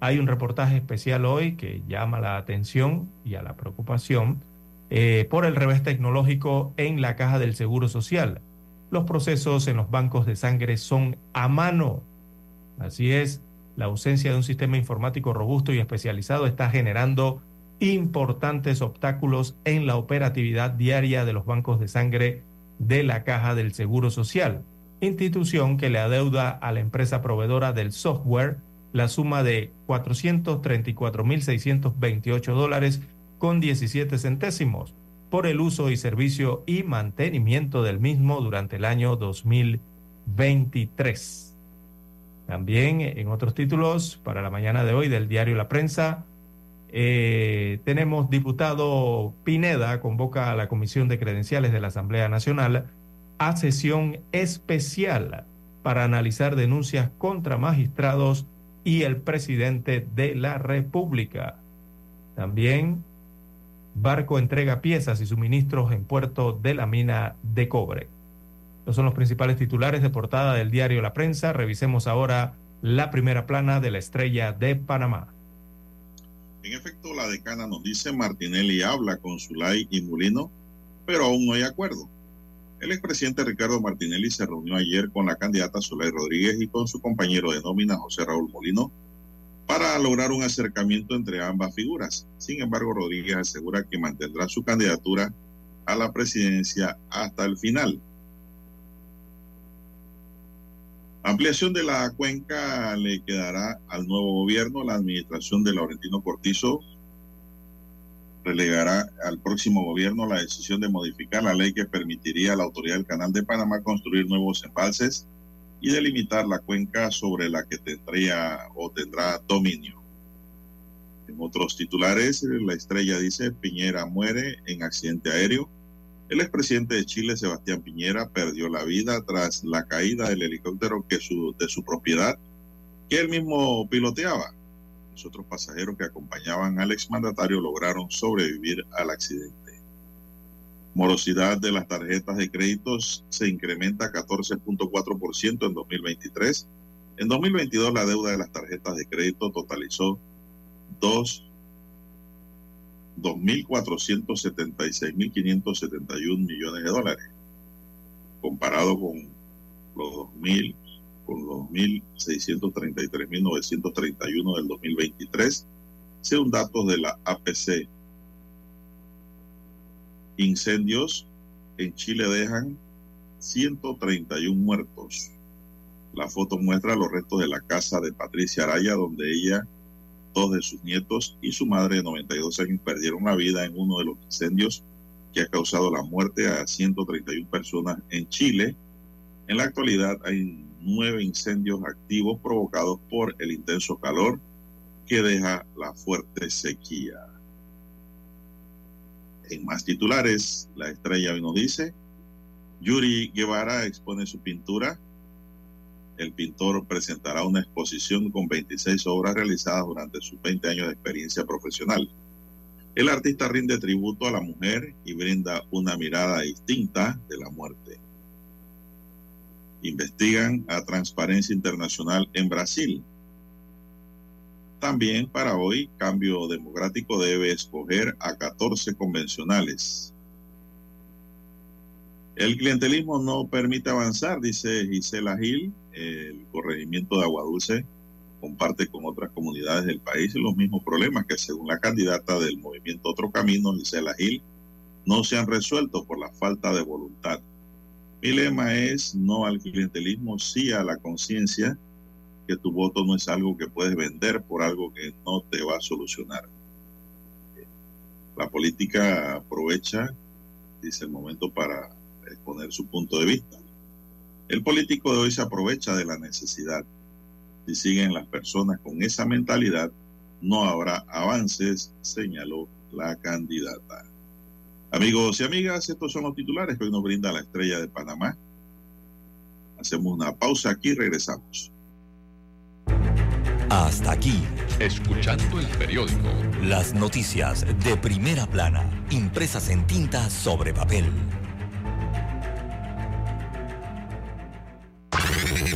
[SPEAKER 1] Hay un reportaje especial hoy que llama la atención y a la preocupación eh, por el revés tecnológico en la caja del Seguro Social. Los procesos en los bancos de sangre son a mano Así es, la ausencia de un sistema informático robusto y especializado está generando importantes obstáculos en la operatividad diaria de los bancos de sangre de la Caja del Seguro Social, institución que le adeuda a la empresa proveedora del software la suma de 434.628 dólares con 17 centésimos por el uso y servicio y mantenimiento del mismo durante el año 2023. También en otros títulos para la mañana de hoy del diario La Prensa, eh, tenemos diputado Pineda convoca a la Comisión de Credenciales de la Asamblea Nacional a sesión especial para analizar denuncias contra magistrados y el presidente de la República. También barco entrega piezas y suministros en puerto de la mina de cobre. Estos son los principales titulares de portada del diario La Prensa. Revisemos ahora la primera plana de la estrella de Panamá.
[SPEAKER 3] En efecto, la decana nos dice Martinelli habla con Zulay y Mulino, pero aún no hay acuerdo. El expresidente Ricardo Martinelli se reunió ayer con la candidata Zulay Rodríguez y con su compañero de nómina José Raúl Molino para lograr un acercamiento entre ambas figuras. Sin embargo, Rodríguez asegura que mantendrá su candidatura a la presidencia hasta el final. Ampliación de la cuenca le quedará al nuevo gobierno. La administración de Laurentino Cortizo relegará al próximo gobierno la decisión de modificar la ley que permitiría a la autoridad del Canal de Panamá construir nuevos embalses y delimitar la cuenca sobre la que tendría o tendrá dominio. En otros titulares, la estrella dice Piñera muere en accidente aéreo. El expresidente de Chile, Sebastián Piñera, perdió la vida tras la caída del helicóptero que de su propiedad, que él mismo piloteaba. Los otros pasajeros que acompañaban al exmandatario lograron sobrevivir al accidente. Morosidad de las tarjetas de créditos se incrementa 14.4% en 2023. En 2022 la deuda de las tarjetas de crédito totalizó 2 2.476.571 millones de dólares, comparado con los 2.000, con los 1.633.931 del 2023, según datos de la APC. Incendios en Chile dejan 131 muertos. La foto muestra los restos de la casa de Patricia Araya, donde ella dos de sus nietos y su madre de 92 años perdieron la vida en uno de los incendios que ha causado la muerte a 131 personas en Chile. En la actualidad hay nueve incendios activos provocados por el intenso calor que deja la fuerte sequía. En más titulares, la estrella hoy nos dice, Yuri Guevara expone su pintura el pintor presentará una exposición con 26 obras realizadas durante sus 20 años de experiencia profesional. El artista rinde tributo a la mujer y brinda una mirada distinta de la muerte. Investigan a Transparencia Internacional en Brasil. También para hoy, Cambio Democrático debe escoger a 14 convencionales. El clientelismo no permite avanzar, dice Gisela Gil, el corregimiento de Aguadulce comparte con otras comunidades del país los mismos problemas que según la candidata del movimiento Otro Camino, Gisela Gil, no se han resuelto por la falta de voluntad. Mi lema es no al clientelismo, sí a la conciencia que tu voto no es algo que puedes vender por algo que no te va a solucionar. La política aprovecha dice el momento para exponer su punto de vista. El político de hoy se aprovecha de la necesidad. Si siguen las personas con esa mentalidad, no habrá avances, señaló la candidata. Amigos y amigas, estos son los titulares que hoy nos brinda la estrella de Panamá. Hacemos una pausa aquí y regresamos.
[SPEAKER 2] Hasta aquí, escuchando el periódico. Las noticias de primera plana, impresas en tinta sobre papel.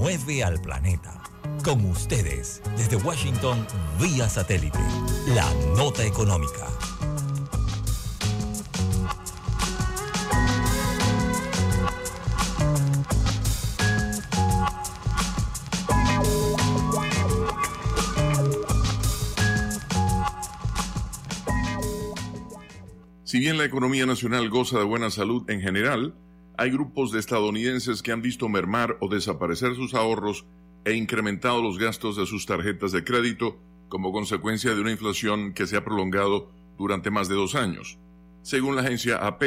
[SPEAKER 2] mueve al planeta. Con ustedes, desde Washington, vía satélite, la nota económica.
[SPEAKER 19] Si bien la economía nacional goza de buena salud en general, hay grupos de estadounidenses que han visto mermar o desaparecer sus ahorros e incrementado los gastos de sus tarjetas de crédito como consecuencia de una inflación que se ha prolongado durante más de dos años. Según la agencia AP,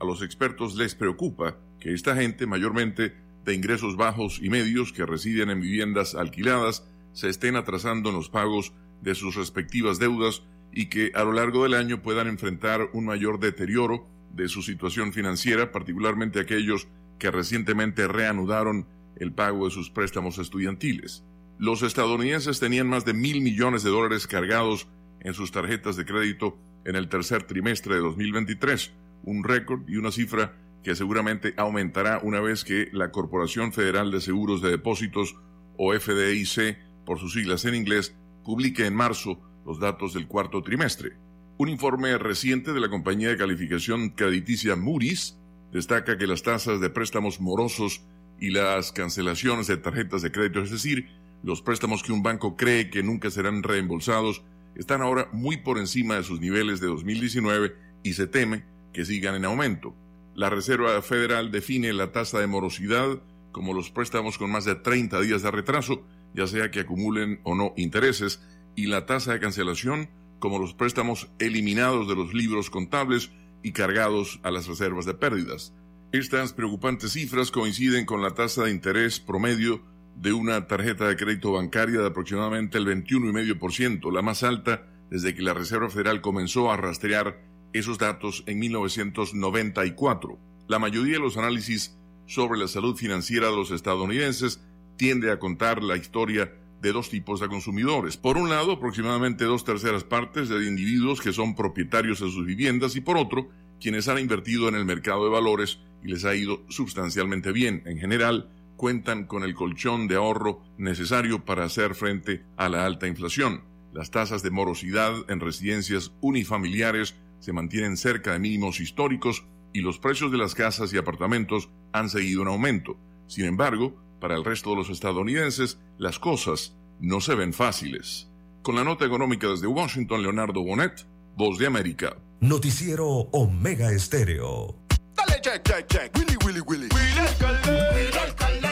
[SPEAKER 19] a los expertos les preocupa que esta gente, mayormente de ingresos bajos y medios que residen en viviendas alquiladas, se estén atrasando en los pagos de sus respectivas deudas y que a lo largo del año puedan enfrentar un mayor deterioro de su situación financiera, particularmente aquellos que recientemente reanudaron el pago de sus préstamos estudiantiles. Los estadounidenses tenían más de mil millones de dólares cargados en sus tarjetas de crédito en el tercer trimestre de 2023, un récord y una cifra que seguramente aumentará una vez que la Corporación Federal de Seguros de Depósitos, o FDIC, por sus siglas en inglés, publique en marzo los datos del cuarto trimestre. Un informe reciente de la compañía de calificación crediticia Moody's destaca que las tasas de préstamos morosos y las cancelaciones de tarjetas de crédito, es decir, los préstamos que un banco cree que nunca serán reembolsados, están ahora muy por encima de sus niveles de 2019 y se teme que sigan en aumento. La Reserva Federal define la tasa de morosidad como los préstamos con más de 30 días de retraso, ya sea que acumulen o no intereses, y la tasa de cancelación como los préstamos eliminados de los libros contables y cargados a las reservas de pérdidas. Estas preocupantes cifras coinciden con la tasa de interés promedio de una tarjeta de crédito bancaria de aproximadamente el 21,5%, la más alta desde que la Reserva Federal comenzó a rastrear esos datos en 1994. La mayoría de los análisis sobre la salud financiera de los estadounidenses tiende a contar la historia de dos tipos de consumidores. Por un lado, aproximadamente dos terceras partes de individuos que son propietarios de sus viviendas y por otro, quienes han invertido en el mercado de valores y les ha ido sustancialmente bien. En general, cuentan con el colchón de ahorro necesario para hacer frente a la alta inflación. Las tasas de morosidad en residencias unifamiliares se mantienen cerca de mínimos históricos y los precios de las casas y apartamentos han seguido en aumento. Sin embargo, para el resto de los estadounidenses, las cosas no se ven fáciles. Con la nota económica desde Washington, Leonardo Bonet, Voz de América.
[SPEAKER 11] Noticiero Omega Estéreo.
[SPEAKER 14] Dale, check, check, check. Willy, Willy, Willy. Willy alcalde. Willy alcalde.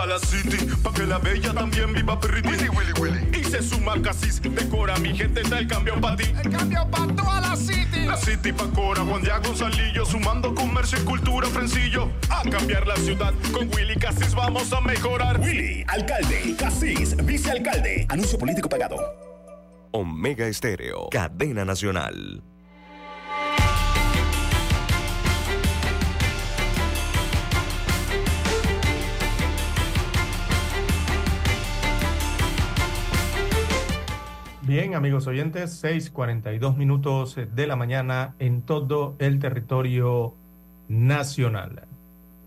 [SPEAKER 14] Para la city. Pa' que la bella también viva pretty. Willy, Willy, Willy. Y se suma Casis. Decora mi gente, está el cambio para ti. El cambio para toda la city. La city pa' Cora, Juan Diego Gonzalillo. Sumando comercio y cultura, Frencillo. A cambiar la ciudad. Con Willy Casis vamos a mejorar.
[SPEAKER 15] Willy, alcalde. Casis, vicealcalde. Anuncio político pagado.
[SPEAKER 11] Omega Estéreo, cadena nacional.
[SPEAKER 1] Bien, amigos oyentes, 6:42 minutos de la mañana en todo el territorio nacional.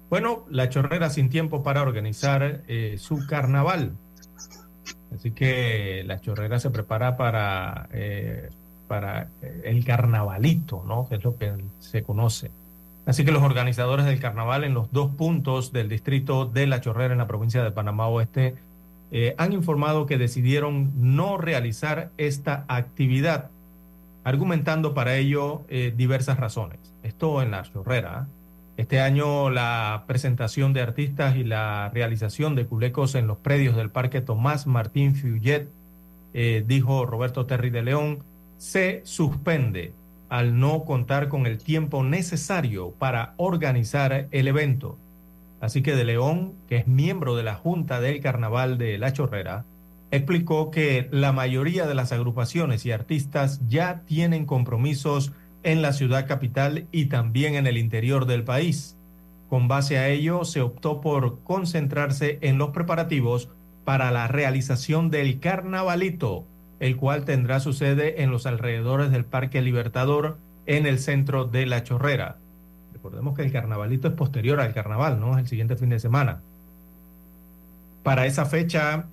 [SPEAKER 1] Bueno, la chorrera sin tiempo para organizar eh, su carnaval. Así que la chorrera se prepara para, eh, para el carnavalito, ¿no? Que es lo que se conoce. Así que los organizadores del carnaval en los dos puntos del distrito de La Chorrera en la provincia de Panamá Oeste eh, han informado que decidieron no realizar esta actividad, argumentando para ello eh, diversas razones. Esto en La Chorrera. Este año la presentación de artistas y la realización de culecos en los predios del Parque Tomás Martín Fuyet, eh, dijo Roberto Terry de León, se suspende al no contar con el tiempo necesario para organizar el evento. Así que De León, que es miembro de la Junta del Carnaval de La Chorrera, explicó que la mayoría de las agrupaciones y artistas ya tienen compromisos en la ciudad capital y también en el interior del país. Con base a ello, se optó por concentrarse en los preparativos para la realización del carnavalito, el cual tendrá su sede en los alrededores del Parque Libertador en el centro de La Chorrera. Recordemos que el carnavalito es posterior al carnaval, ¿no? Es el siguiente fin de semana. Para esa fecha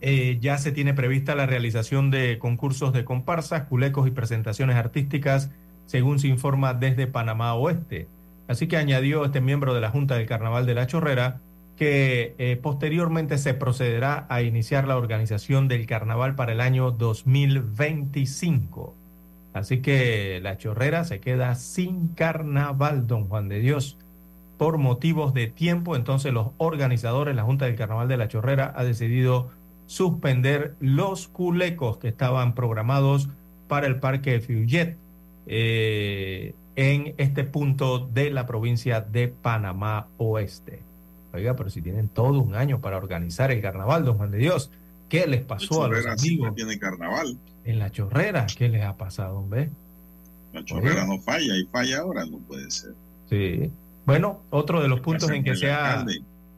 [SPEAKER 1] eh, ya se tiene prevista la realización de concursos de comparsas, culecos y presentaciones artísticas, según se informa desde Panamá Oeste. Así que añadió este miembro de la Junta del Carnaval de La Chorrera que eh, posteriormente se procederá a iniciar la organización del carnaval para el año 2025. Así que la chorrera se queda sin carnaval, don Juan de Dios. Por motivos de tiempo, entonces los organizadores, la Junta del Carnaval de la Chorrera, ha decidido suspender los culecos que estaban programados para el Parque Fuyet eh, en este punto de la provincia de Panamá Oeste. Oiga, pero si tienen todo un año para organizar el carnaval, don Juan de Dios, ¿qué les pasó a los amigos?
[SPEAKER 3] tiene carnaval.
[SPEAKER 1] En la chorrera, ¿qué les ha pasado, hombre?
[SPEAKER 3] La chorrera no falla y falla ahora, no puede ser.
[SPEAKER 1] Sí. Bueno, otro de los puntos en que se ha...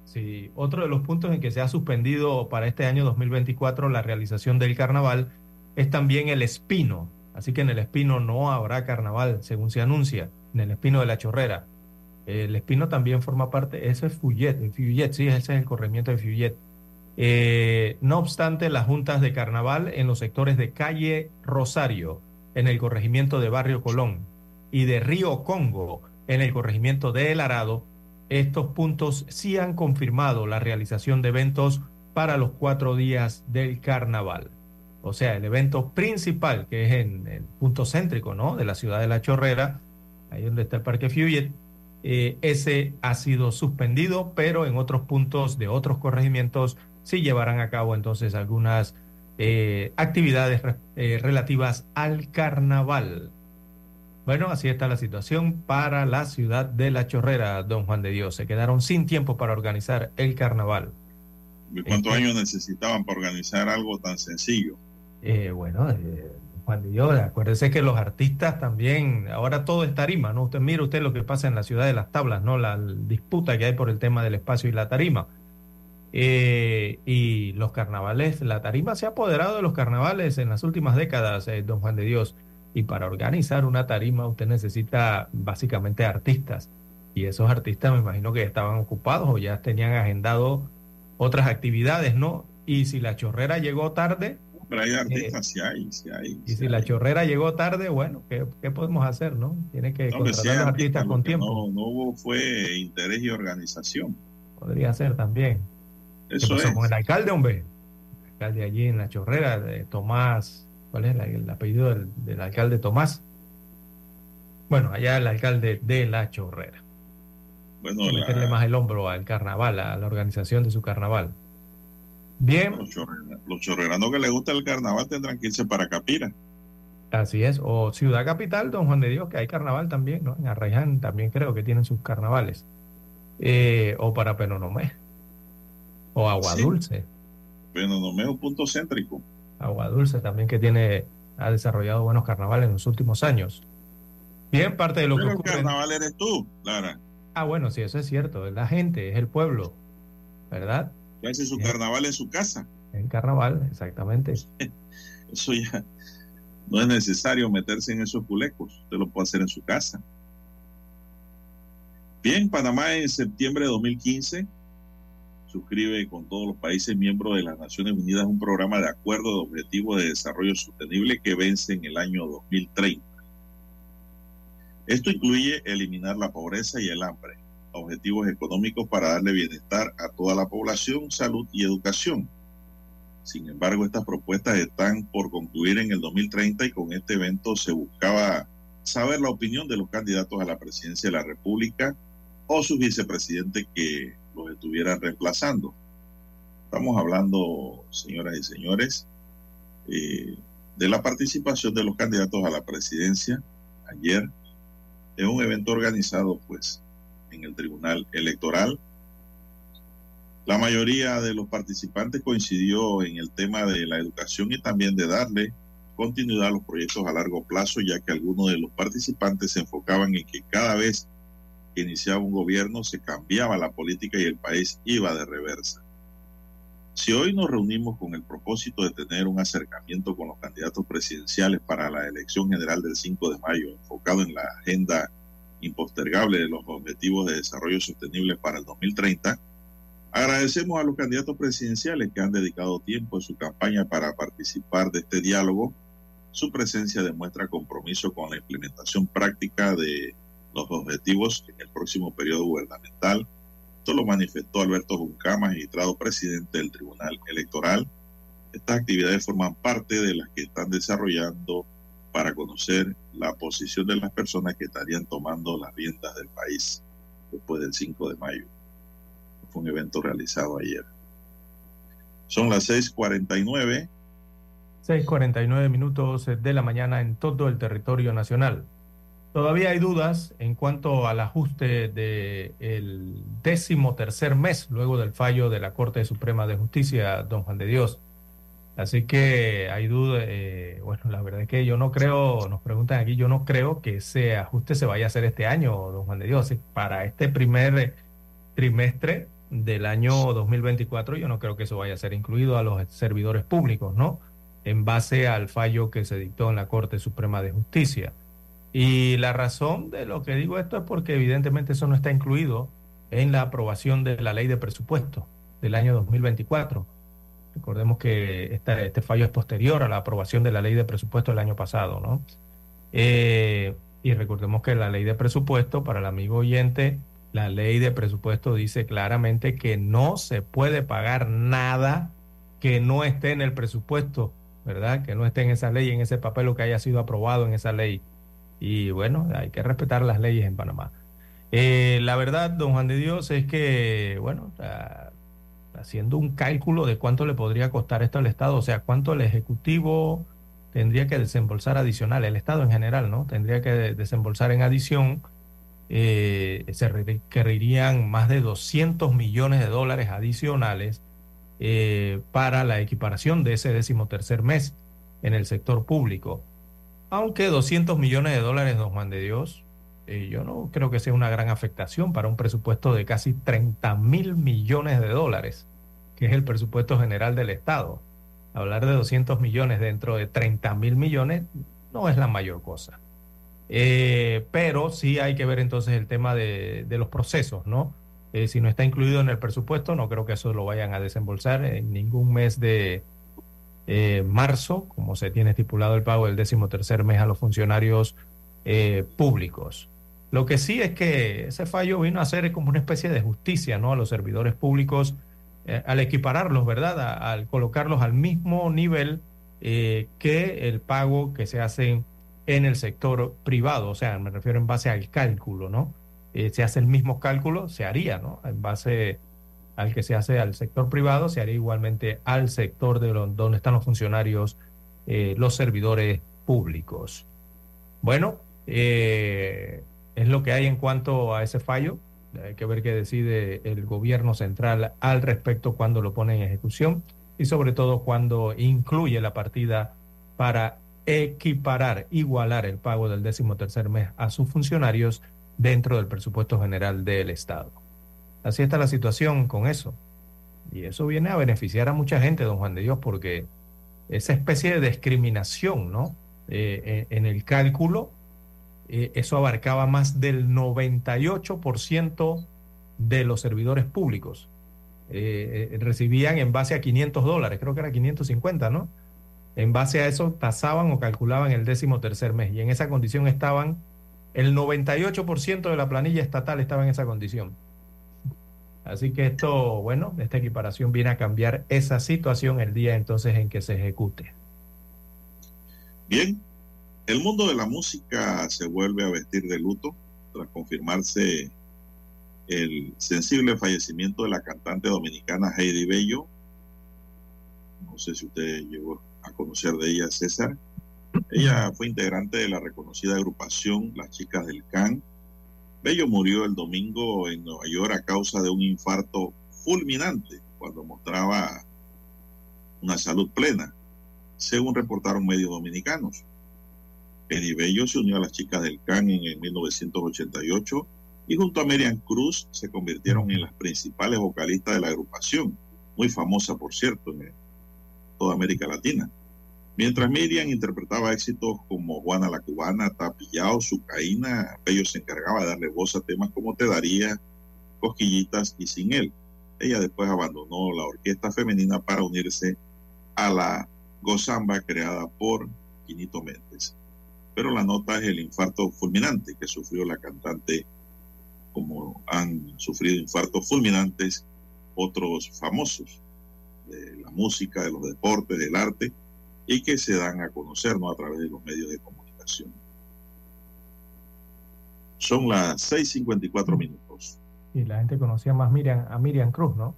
[SPEAKER 1] Sí, otro de los puntos en que se ha suspendido para este año 2024 la realización del carnaval es también el Espino. Así que en el Espino no habrá carnaval, según se anuncia, en el Espino de la Chorrera. El Espino también forma parte, ese es Fuyet, el Fuyet, sí, ese es el corregimiento de Fuyet. Eh, no obstante, las juntas de carnaval en los sectores de calle Rosario, en el corregimiento de Barrio Colón, y de Río Congo, en el corregimiento de El Arado, estos puntos sí han confirmado la realización de eventos para los cuatro días del carnaval. O sea, el evento principal, que es en el punto céntrico ¿no? de la ciudad de La Chorrera, ahí donde está el Parque Fuyet, eh, ese ha sido suspendido, pero en otros puntos de otros corregimientos sí llevarán a cabo entonces algunas eh, actividades eh, relativas al carnaval. Bueno, así está la situación para la ciudad de La Chorrera, don Juan de Dios. Se quedaron sin tiempo para organizar el carnaval.
[SPEAKER 3] ¿Cuántos años necesitaban para organizar algo tan sencillo?
[SPEAKER 1] bueno, Juan de Dios, acuérdese que los artistas también, ahora todo es tarima, ¿no? Usted mire usted lo que pasa en la ciudad de las tablas, ¿no? La, disputa que hay por el tema del espacio y la tarima. Eh, y los carnavales, la tarima se ha apoderado de los carnavales en las últimas décadas, eh, don Juan de Dios. Y para organizar una tarima usted necesita básicamente artistas. Y esos artistas me imagino que estaban ocupados o ya tenían agendado otras actividades, ¿no? Y si la chorrera llegó tarde,
[SPEAKER 3] pero hay artistas, sí hay, sí hay.
[SPEAKER 1] Y si la chorrera llegó tarde, bueno, ¿qué, qué podemos hacer, no? Tiene que no, contratar los artistas con tiempo.
[SPEAKER 3] No, no hubo fue interés y organización.
[SPEAKER 1] Podría ser también.
[SPEAKER 3] Eso es.
[SPEAKER 1] Con el alcalde, hombre. El alcalde allí en la chorrera, de Tomás, ¿cuál es el, apellido del, del, alcalde Tomás? Bueno, allá el alcalde de la chorrera.
[SPEAKER 3] Bueno, la...
[SPEAKER 1] meterle más el hombro al carnaval, a la organización de su carnaval. Bien.
[SPEAKER 3] Los, chorreranos que les gusta el carnaval tendrán que irse para Capira.
[SPEAKER 1] Así es. O Ciudad Capital, Don Juan de Dios, que hay carnaval también, ¿no? En Arraiján también creo que tienen sus carnavales. Eh, o para Penonomé. O Agua Dulce.
[SPEAKER 3] Penonomé es un punto céntrico.
[SPEAKER 1] Agua Dulce también que tiene, ha desarrollado buenos carnavales en los últimos años. Bien, parte de lo
[SPEAKER 3] Pero
[SPEAKER 1] que
[SPEAKER 3] ocurre... el carnaval eres tú, Lara.
[SPEAKER 1] Ah, bueno, sí, eso es cierto. Es la gente, es el pueblo, ¿verdad?
[SPEAKER 3] hace su carnaval en su casa.
[SPEAKER 1] En carnaval, exactamente.
[SPEAKER 3] Eso ya no es necesario meterse en esos culecos. Usted lo puede hacer en su casa. Bien, Panamá en septiembre de 2015 suscribe con todos los países miembros de las Naciones Unidas un programa de acuerdo de objetivos de desarrollo sostenible que vence en el año 2030. Esto incluye eliminar la pobreza y el hambre, objetivos económicos para darle bienestar a toda la población, salud y educación. Sin embargo, estas propuestas están por concluir en el 2030 y con este evento se buscaba saber la opinión de los candidatos a la presidencia de la República o sus vicepresidentes que los estuvieran reemplazando. Estamos hablando, señoras y señores, eh, de la participación de los candidatos a la presidencia ayer en un evento organizado pues en el Tribunal Electoral. La mayoría de los participantes coincidió en el tema de la educación y también de darle continuidad a los proyectos a largo plazo, ya que algunos de los participantes se enfocaban en que cada vez que iniciaba un gobierno se cambiaba la política y el país iba de reversa. Si hoy nos reunimos con el propósito de tener un acercamiento con los candidatos presidenciales para la elección general del 5 de mayo, enfocado en la agenda impostergable de los objetivos de desarrollo sostenible para el 2030, agradecemos a los candidatos presidenciales que han dedicado tiempo en su campaña para participar de este diálogo. Su presencia demuestra compromiso con la implementación práctica de los objetivos en el próximo periodo gubernamental. Esto lo manifestó Alberto Juncá, magistrado presidente del Tribunal Electoral. Estas actividades forman parte de las que están desarrollando para conocer la posición de las personas que estarían tomando las riendas del país después del 5 de mayo. Fue un evento realizado ayer. Son las 6:49.
[SPEAKER 1] 6:49 minutos de la mañana en todo el territorio nacional. Todavía hay dudas en cuanto al ajuste del décimo tercer mes luego del fallo de la Corte Suprema de Justicia, don Juan de Dios. Así que hay dudas. Eh, bueno, la verdad es que yo no creo, nos preguntan aquí, yo no creo que ese ajuste se vaya a hacer este año, don Juan de Dios. Para este primer trimestre del año 2024, yo no creo que eso vaya a ser incluido a los servidores públicos, ¿no? En base al fallo que se dictó en la Corte Suprema de Justicia. Y la razón de lo que digo esto es porque evidentemente eso no está incluido en la aprobación de la ley de presupuesto del año 2024. Recordemos que este fallo es posterior a la aprobación de la ley de presupuesto del año pasado, ¿no? Eh, y recordemos que la ley de presupuesto, para el amigo oyente, la ley de presupuesto dice claramente que no se puede pagar nada que no esté en el presupuesto, ¿verdad? Que no esté en esa ley, en ese papel o que haya sido aprobado en esa ley. Y bueno, hay que respetar las leyes en Panamá. Eh, la verdad, don Juan de Dios, es que, bueno, haciendo un cálculo de cuánto le podría costar esto al Estado, o sea, cuánto el Ejecutivo tendría que desembolsar adicional, el Estado en general, ¿no? Tendría que desembolsar en adición, eh, se requerirían más de 200 millones de dólares adicionales eh, para la equiparación de ese decimotercer mes en el sector público. Aunque 200 millones de dólares, don Juan de Dios, eh, yo no creo que sea una gran afectación para un presupuesto de casi 30 mil millones de dólares, que es el presupuesto general del Estado. Hablar de 200 millones dentro de 30 mil millones no es la mayor cosa. Eh, pero sí hay que ver entonces el tema de, los procesos, ¿no? Eh, si no está incluido en el presupuesto, no creo que eso lo vayan a desembolsar en ningún mes de, eh, marzo, como se tiene estipulado el pago del décimo tercer mes a los funcionarios eh, públicos. Lo que sí es que ese fallo vino a ser como una especie de justicia ¿no? a los servidores públicos eh, al equipararlos, ¿verdad? al colocarlos al mismo nivel que el pago que se hace en el sector privado, o sea, me refiero en base al cálculo, ¿no? se hace el mismo cálculo, se haría, ¿no? En base al que se hace al sector privado, se haría igualmente al sector de donde están los funcionarios, eh, los servidores públicos. Bueno, eh, es lo que hay en cuanto a ese fallo. Hay que ver qué decide el gobierno central al respecto cuando lo pone en ejecución y sobre todo cuando incluye la partida para equiparar, igualar el pago del décimo tercer mes a sus funcionarios dentro del presupuesto general del Estado. Así está la situación con eso. Y eso viene a beneficiar a mucha gente, don Juan de Dios, porque esa especie de discriminación, ¿no? Eh, en, el cálculo, eh, eso abarcaba más del 98% de los servidores públicos. Eh, recibían en base a 500 dólares, creo que era 550, ¿no? En base a eso tasaban o calculaban el décimo tercer mes y en esa condición estaban, el 98% de la planilla estatal estaba en esa condición. Así que esto, bueno, esta equiparación viene a cambiar esa situación el día entonces en que se ejecute.
[SPEAKER 3] Bien, el mundo de la música se vuelve a vestir de luto tras confirmarse el sensible fallecimiento de la cantante dominicana Heidi Bello. No sé si usted llegó a conocer de ella, César. Ella fue integrante de la reconocida agrupación Las Chicas del Can Bello murió el domingo en Nueva York a causa de un infarto fulminante cuando mostraba una salud plena, según reportaron medios dominicanos. Eddie Bello se unió a las chicas del CAN en 1988 y junto a Miriam Cruz se convirtieron en las principales vocalistas de la agrupación, muy famosa por cierto en toda América Latina. Mientras Miriam interpretaba éxitos como Juana la Cubana, Tapillao, Sucaína, Bello se encargaba de darle voz a temas como Te Daría, Cosquillitas y Sin Él. Ella después abandonó la orquesta femenina para unirse a la gozamba creada por Quinito Méndez. Pero la nota es el infarto fulminante que sufrió la cantante, como han sufrido infartos fulminantes otros famosos de la música, de los deportes, del arte y que se dan a conocer ¿no? a través de los medios de comunicación. Son las 6.54 minutos.
[SPEAKER 1] Y la gente conocía más Miriam, a Miriam Cruz, ¿no?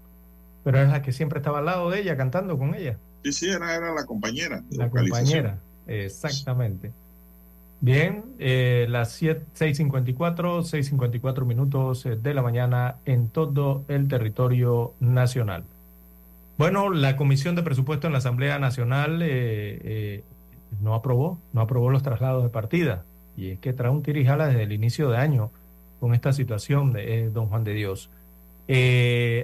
[SPEAKER 1] Pero es la que siempre estaba al lado de ella, cantando con ella.
[SPEAKER 3] Sí, sí, era, era la compañera.
[SPEAKER 1] la compañera, exactamente. Bien, eh, las 6.54, 6.54 minutos de la mañana en todo el territorio nacional. Bueno, la Comisión de Presupuesto en la Asamblea Nacional eh, eh, no aprobó, no aprobó los traslados de partida. Y es que trae un tirijala desde el inicio de año con esta situación de eh, don Juan de Dios.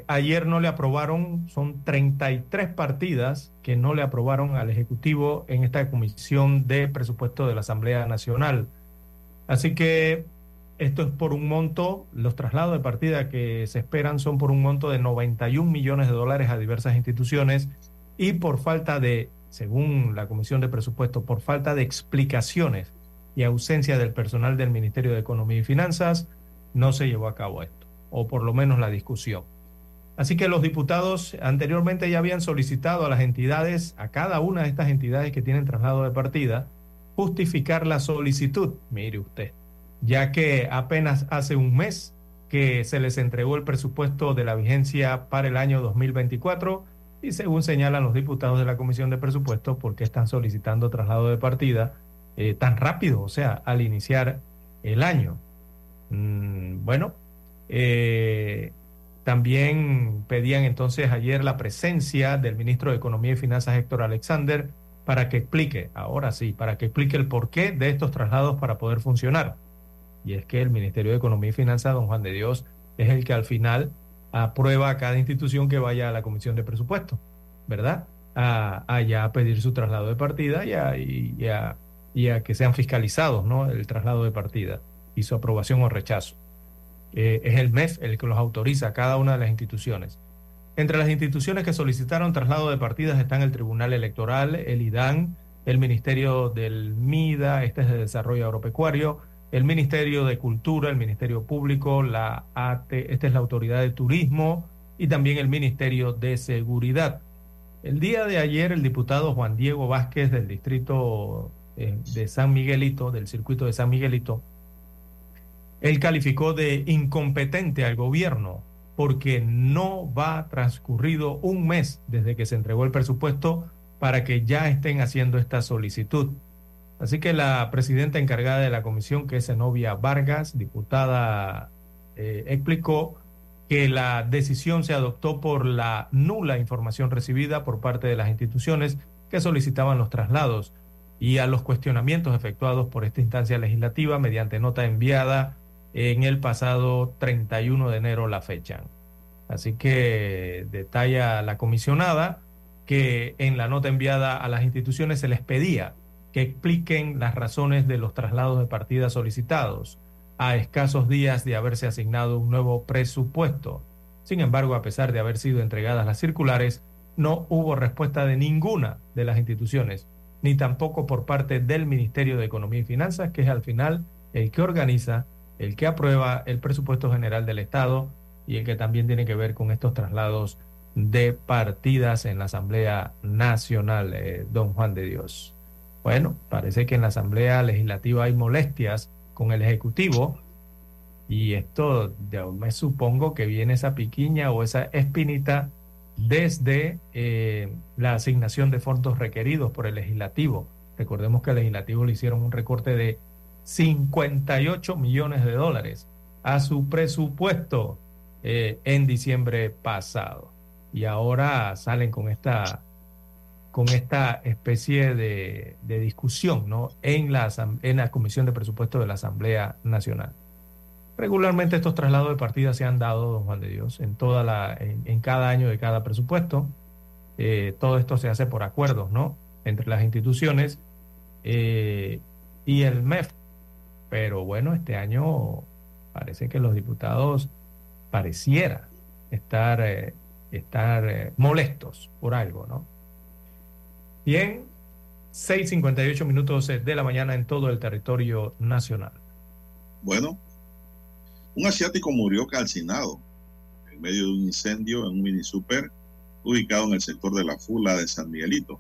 [SPEAKER 1] ayer no le aprobaron, son 33 partidas que no le aprobaron al Ejecutivo en esta Comisión de Presupuesto de la Asamblea Nacional. Así que esto es por un monto, los traslados de partida que se esperan son por un monto de 91 millones de dólares a diversas instituciones y por falta de, según la Comisión de Presupuesto, por falta de explicaciones y ausencia del personal del Ministerio de Economía y Finanzas, no se llevó a cabo esto, o por lo menos la discusión. Así que los diputados anteriormente ya habían solicitado a las entidades, a cada una de estas entidades que tienen traslado de partida, justificar la solicitud. Mire usted ya que apenas hace un mes que se les entregó el presupuesto de la vigencia para el año 2024 y según señalan los diputados de la Comisión de Presupuestos, porque están solicitando traslado de partida eh, tan rápido, o sea, al iniciar el año. Mm, bueno, eh, también pedían entonces ayer la presencia del ministro de Economía y Finanzas, Héctor Alexander, para que explique, ahora sí, para que explique el porqué de estos traslados para poder funcionar y es que el Ministerio de Economía y Finanzas, don Juan de Dios, es el que al final aprueba a cada institución que vaya a la Comisión de Presupuesto, ¿verdad? A, a ya pedir su traslado de partida y a, y, a, que sean fiscalizados, ¿no? El traslado de partida y su aprobación o rechazo. Eh, es el MEF el que los autoriza a cada una de las instituciones. Entre las instituciones que solicitaron traslado de partidas están el Tribunal Electoral, el IDAN, el Ministerio del MIDA, este es de Desarrollo Agropecuario, el Ministerio de Cultura, el Ministerio Público, la AT, esta es la Autoridad de Turismo y también el Ministerio de Seguridad. El día de ayer el diputado Juan Diego Vázquez del distrito eh, de San Miguelito, del circuito de San Miguelito, él calificó de incompetente al gobierno porque no va transcurrido un mes desde que se entregó el presupuesto para que ya estén haciendo esta solicitud. Así que la presidenta encargada de la comisión, que es Zenobia Vargas, diputada, eh, explicó que la decisión se adoptó por la nula información recibida por parte de las instituciones que solicitaban los traslados y a los cuestionamientos efectuados por esta instancia legislativa mediante nota enviada en el pasado 31 de enero la fecha. Así que detalla la comisionada que en la nota enviada a las instituciones se les pedía que expliquen las razones de los traslados de partidas solicitados a escasos días de haberse asignado un nuevo presupuesto. Sin embargo, a pesar de haber sido entregadas las circulares, no hubo respuesta de ninguna de las instituciones, ni tampoco por parte del Ministerio de Economía y Finanzas, que es al final el que organiza, el que aprueba el presupuesto general del Estado y el que también tiene que ver con estos traslados de partidas en la Asamblea Nacional, eh, don Juan de Dios. Bueno, parece que en la Asamblea Legislativa hay molestias con el Ejecutivo y esto me supongo que viene esa piquiña o esa espinita desde eh, la asignación de fondos requeridos por el legislativo. Recordemos que el legislativo le hicieron un recorte de 58 millones de dólares a su presupuesto eh, en diciembre pasado. Y ahora salen con esta, con esta especie de, discusión ¿no? en, la, en la Comisión de Presupuesto de la Asamblea Nacional. Regularmente estos traslados de partidas se han dado, don Juan de Dios, en, toda la, en, cada año de cada presupuesto. Eh, todo esto se hace por acuerdos, ¿no? Entre las instituciones eh, y el MEF. Pero bueno, este año parece que los diputados pareciera estar, eh, estar molestos por algo, ¿no? Bien, 6.58 minutos de la mañana en todo el territorio nacional.
[SPEAKER 3] Bueno, un asiático murió calcinado en medio de un incendio en un mini super ubicado en el sector de la Fula de San Miguelito.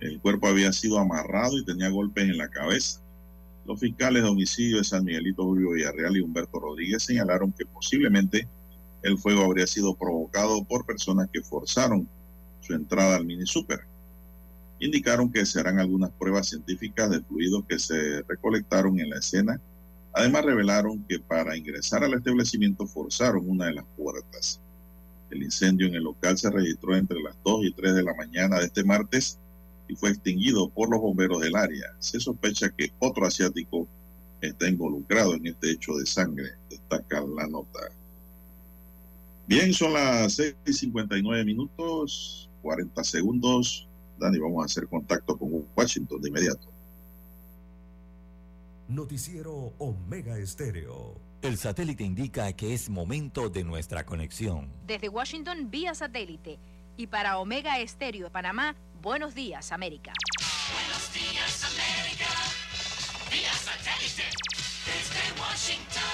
[SPEAKER 3] El cuerpo había sido amarrado y tenía golpes en la cabeza. Los fiscales de homicidio de San Miguelito, Julio Villarreal y Humberto Rodríguez señalaron que posiblemente el fuego habría sido provocado por personas que forzaron su entrada al mini super. Indicaron que se harán algunas pruebas científicas de fluidos que se recolectaron en la escena Además, revelaron que para ingresar al establecimiento forzaron una de las puertas. El incendio en el local se registró entre las 2 y 3 de la mañana de este martes y fue extinguido por los bomberos del área. Se sospecha que otro asiático está involucrado en este hecho de sangre, destaca la nota. Bien, son las 6 y 59 minutos, 40 segundos. Dani, vamos a hacer contacto con Washington de inmediato.
[SPEAKER 11] Noticiero Omega Estéreo.
[SPEAKER 2] El satélite indica que es momento de nuestra conexión.
[SPEAKER 6] Desde Washington vía satélite y para Omega Estéreo de Panamá, buenos días América.
[SPEAKER 14] Buenos días América, vía satélite desde Washington.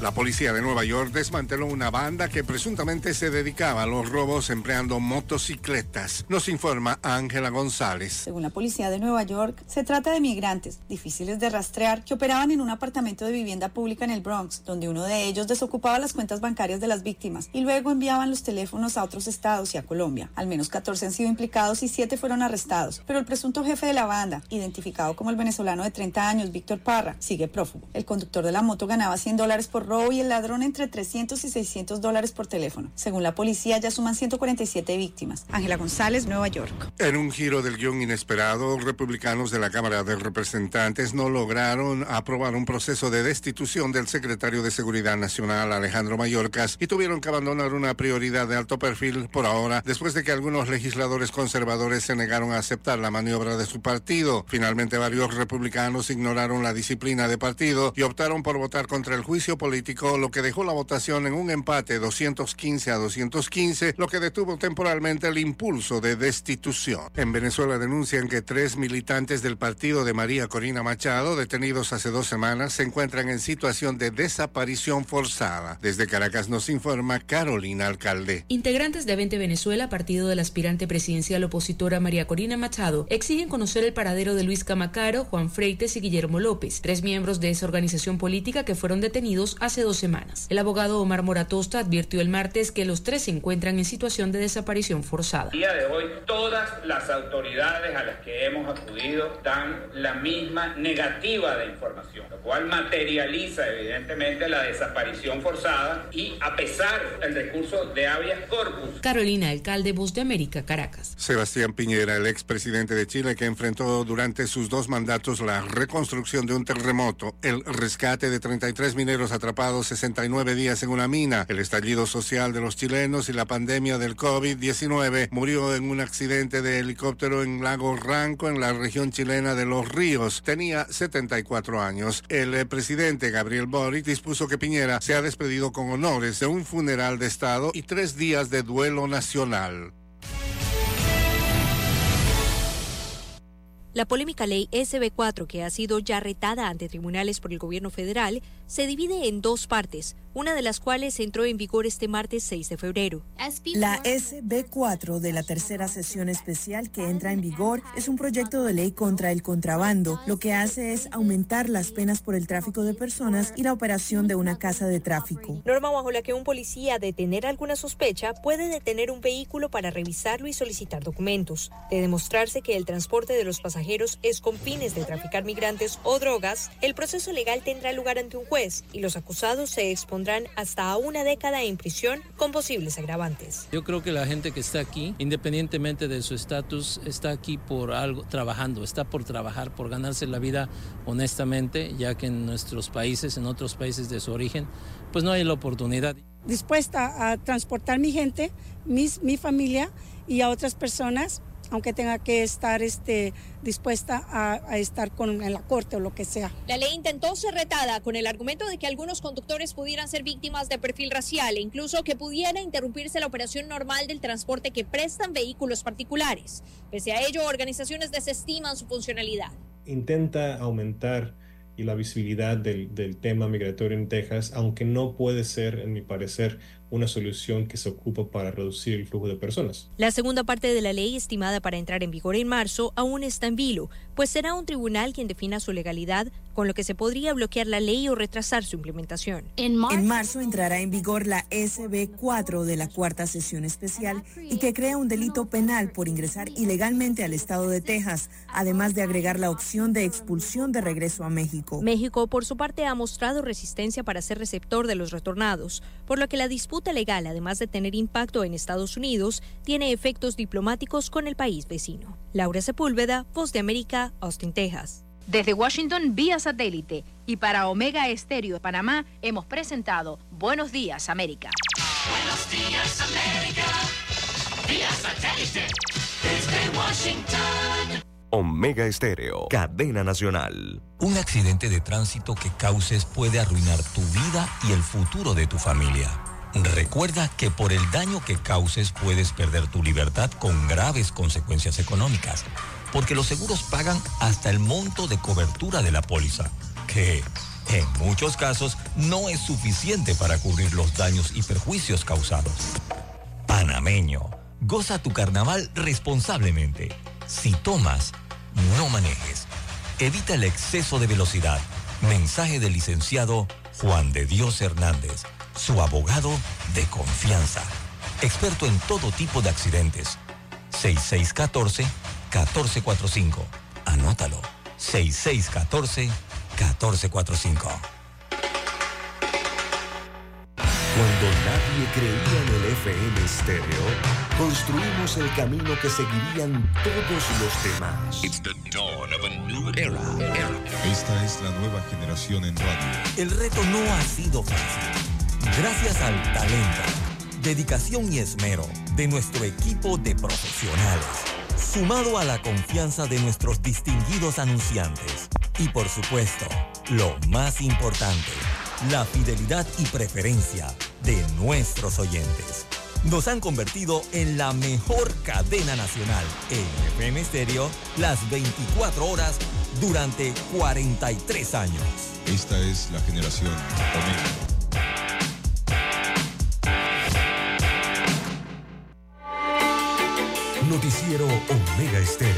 [SPEAKER 20] La policía de Nueva York desmanteló una banda que presuntamente se dedicaba a los robos empleando motocicletas. Nos informa Ángela González.
[SPEAKER 21] Según la policía de Nueva York, se trata de migrantes difíciles de rastrear que operaban en un apartamento de vivienda pública en el Bronx, donde uno de ellos desocupaba las cuentas bancarias de las víctimas y luego enviaban los teléfonos a otros estados y a Colombia. Al menos 14 han sido implicados y 7 fueron arrestados, pero el presunto jefe de la banda, identificado como el venezolano de 30 años, Víctor Parra, sigue prófugo. El conductor de la moto ganaba 100 dólares por robo y el ladrón entre 300 y 600 dólares por teléfono. Según la policía, ya suman 147 víctimas. Ángela González, Nueva York.
[SPEAKER 20] En un giro del guion inesperado, republicanos de la Cámara de Representantes no lograron aprobar un proceso de destitución del secretario de Seguridad Nacional, Alejandro Mayorkas, y tuvieron que abandonar una prioridad de alto perfil por ahora, después de que algunos legisladores conservadores se negaron a aceptar la maniobra de su partido. Finalmente, varios republicanos ignoraron la disciplina de partido y optaron por votar contra el juicio político lo que dejó la votación en un empate 215 a 215, lo que detuvo temporalmente el impulso de destitución. En Venezuela denuncian que tres militantes del partido de María Corina Machado, detenidos hace dos semanas, se encuentran en situación de desaparición forzada. Desde Caracas nos informa Carolina Alcalde.
[SPEAKER 22] Integrantes de 20 Venezuela, partido del aspirante presidencial opositora María Corina Machado, exigen conocer el paradero de Luis Camacaro, Juan Freites y Guillermo López, tres miembros de esa organización política que fueron detenidos hace hace dos semanas. El abogado Omar Moratosta advirtió el martes que los tres se encuentran en situación de desaparición forzada.
[SPEAKER 23] día de hoy, todas las autoridades a las que hemos acudido dan la misma negativa de información, lo cual materializa evidentemente la desaparición forzada y a pesar del recurso de habeas corpus.
[SPEAKER 22] Carolina, alcalde Voz de América, Caracas.
[SPEAKER 20] Sebastián Piñera, el expresidente de Chile que enfrentó durante sus dos mandatos la reconstrucción de un terremoto, el rescate de 33 mineros atrapados 69 días en una mina, el estallido social de los chilenos y la pandemia del COVID-19, murió en un accidente de helicóptero en Lago Ranco, en la región chilena de Los Ríos. Tenía 74 años. El eh, presidente Gabriel Boric dispuso que Piñera sea despedido con honores de un funeral de Estado y tres días de duelo nacional.
[SPEAKER 24] La polémica ley SB4, que ha sido ya retada ante tribunales por el gobierno federal, se divide en dos partes, una de las cuales entró en vigor este martes 6 de febrero.
[SPEAKER 25] La SB4 de la tercera sesión especial que entra en vigor es un proyecto de ley contra el contrabando. Lo que hace es aumentar las penas por el tráfico de personas y la operación de una casa de tráfico.
[SPEAKER 24] Norma bajo la que un policía de tener alguna sospecha puede detener un vehículo para revisarlo y solicitar documentos. De demostrarse que el transporte de los pasajeros es con fines de traficar migrantes o drogas, el proceso legal tendrá lugar ante un juez y los acusados se expondrán hasta una década en prisión con posibles agravantes.
[SPEAKER 26] Yo creo que la gente que está aquí, independientemente de su estatus, está aquí por algo, trabajando, está por trabajar, por ganarse la vida honestamente, ya que en nuestros países, en otros países de su origen, pues no hay la oportunidad.
[SPEAKER 27] Dispuesta a transportar mi gente, mis, mi familia y a otras personas aunque tenga que estar este, dispuesta a, estar con, en la corte o lo que sea.
[SPEAKER 24] La ley intentó ser retada con el argumento de que algunos conductores pudieran ser víctimas de perfil racial e incluso que pudiera interrumpirse la operación normal del transporte que prestan vehículos particulares. Pese a ello, organizaciones desestiman su funcionalidad.
[SPEAKER 28] Intenta aumentar y la visibilidad del, del tema migratorio en Texas, aunque no puede ser, en mi parecer, una solución que se ocupa para reducir el flujo de personas.
[SPEAKER 24] La segunda parte de la ley estimada para entrar en vigor en marzo aún está en vilo, pues será un tribunal quien defina su legalidad, con lo que se podría bloquear la ley o retrasar su implementación.
[SPEAKER 25] En marzo, entrará en vigor la SB 4 de la cuarta sesión especial y que crea un delito penal por ingresar ilegalmente al estado de Texas, además de agregar la opción de expulsión de regreso a México.
[SPEAKER 24] México, por su parte, ha mostrado resistencia para ser receptor de los retornados, por lo que la disputa legal, además de tener impacto en Estados Unidos, tiene efectos diplomáticos con el país vecino. Laura Sepúlveda, Voz de América, Austin, Texas.
[SPEAKER 6] Desde Washington, vía satélite. Y para Omega Estéreo de Panamá, hemos presentado Buenos Días, América.
[SPEAKER 29] Buenos Días, América. Vía satélite. Desde Washington.
[SPEAKER 11] Omega Estéreo, cadena nacional.
[SPEAKER 2] Un accidente de tránsito que causes puede arruinar tu vida y el futuro de tu familia. Recuerda que por el daño que causes puedes perder tu libertad con graves consecuencias económicas, porque los seguros pagan hasta el monto de cobertura de la póliza, que en muchos casos no es suficiente para cubrir los daños y perjuicios causados. Panameño, goza tu carnaval responsablemente. Si tomas, no manejes. Evita el exceso de velocidad. Mensaje del licenciado Juan de Dios Hernández su abogado de confianza. Experto en todo tipo de accidentes. 6614-1445. Anótalo. 6614-1445.
[SPEAKER 11] Cuando nadie creía en el FM estéreo, construimos el camino que seguirían todos los demás.
[SPEAKER 12] Esta es la nueva generación en radio.
[SPEAKER 2] El reto no ha sido fácil Gracias al talento, dedicación y esmero de nuestro equipo de profesionales, sumado a la confianza de nuestros distinguidos anunciantes y por supuesto, lo más importante, la fidelidad y preferencia de nuestros oyentes. Nos han convertido en la mejor cadena nacional en FM Stereo las 24 horas durante 43 años.
[SPEAKER 12] Esta es la generación.
[SPEAKER 11] Noticiero Omega Estéreo.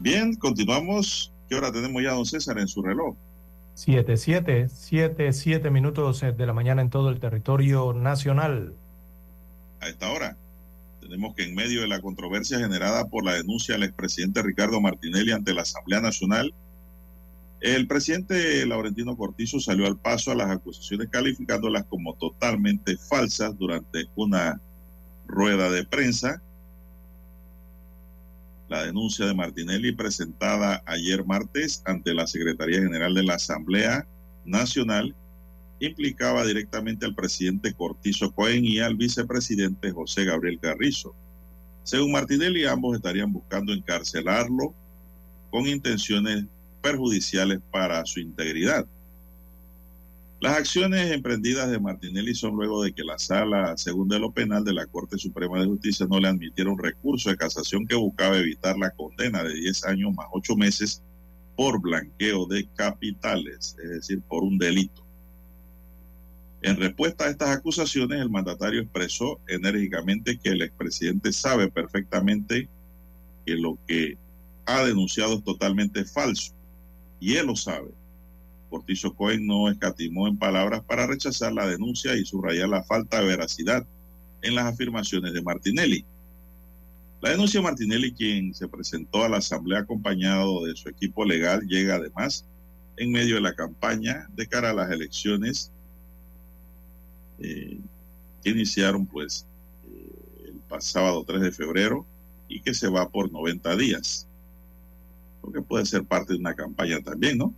[SPEAKER 3] Bien, continuamos. ¿Qué hora tenemos ya, don César, en su reloj?
[SPEAKER 1] 7, 7, 7, 7 minutos de la mañana en todo el territorio nacional.
[SPEAKER 3] A esta hora. Tenemos que en medio de la controversia generada por la denuncia del expresidente Ricardo Martinelli ante la Asamblea Nacional, el presidente Laurentino Cortizo salió al paso a las acusaciones calificándolas como totalmente falsas durante una rueda de prensa. La denuncia de Martinelli presentada ayer martes ante la Secretaría General de la Asamblea Nacional implicaba directamente al presidente Cortizo Cohen y al vicepresidente José Gabriel Carrizo. Según Martinelli, ambos estarían buscando encarcelarlo con intenciones perjudiciales para su integridad. Las acciones emprendidas de Martinelli son luego de que la sala segunda de lo penal de la Corte Suprema de Justicia no le admitiera un recurso de casación que buscaba evitar la condena de 10 años más 8 meses por blanqueo de capitales, es decir, por un delito. En respuesta a estas acusaciones, el mandatario expresó enérgicamente que el expresidente sabe perfectamente que lo que ha denunciado es totalmente falso y él lo sabe. Cortizo Cohen no escatimó en palabras para rechazar la denuncia y subrayar la falta de veracidad en las afirmaciones de Martinelli. La denuncia de Martinelli, quien se presentó a la Asamblea acompañado de su equipo legal, llega además en medio de la campaña de cara a las elecciones eh, que iniciaron pues eh, el pasado 3 de febrero y que se va por 90 días. Porque puede ser parte de una campaña también, ¿no?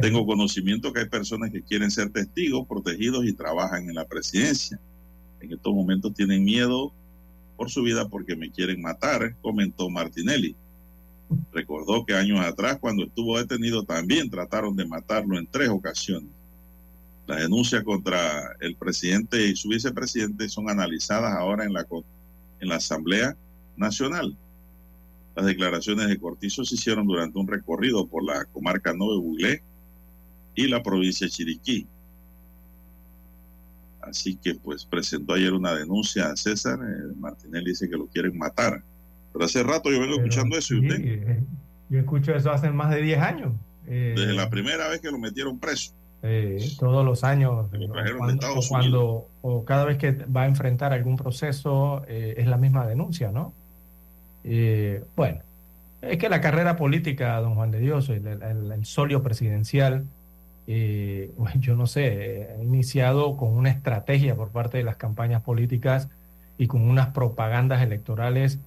[SPEAKER 3] Tengo conocimiento que hay personas que quieren ser testigos, protegidos y trabajan en la presidencia. En estos momentos tienen miedo por su vida porque me quieren matar, comentó Martinelli. Recordó que años atrás, cuando estuvo detenido, también trataron de matarlo en tres ocasiones. Las denuncias contra el presidente y su vicepresidente son analizadas ahora en la, en la Asamblea Nacional. Las declaraciones de Cortizo se hicieron durante un recorrido por la comarca Nove Buglé y la provincia de Chiriquí. Así que pues presentó ayer una denuncia a César. Eh, Martinelli dice que lo quieren matar. Pero hace rato yo vengo
[SPEAKER 1] Pero,
[SPEAKER 3] escuchando eso y
[SPEAKER 1] sí,
[SPEAKER 3] usted.
[SPEAKER 1] eh, yo escucho eso hace más de 10 años. Eh,
[SPEAKER 3] Desde la primera vez que lo metieron preso.
[SPEAKER 1] eh, todos los años,
[SPEAKER 3] lo
[SPEAKER 1] cuando, o cuando- o cada vez que va a enfrentar algún proceso, es la misma denuncia, ¿no? Bueno, es que la carrera política, don Juan de Dios, el, el- el solio presidencial, eh, yo no sé, ha iniciado con una estrategia por parte de las campañas políticas y con unas propagandas electorales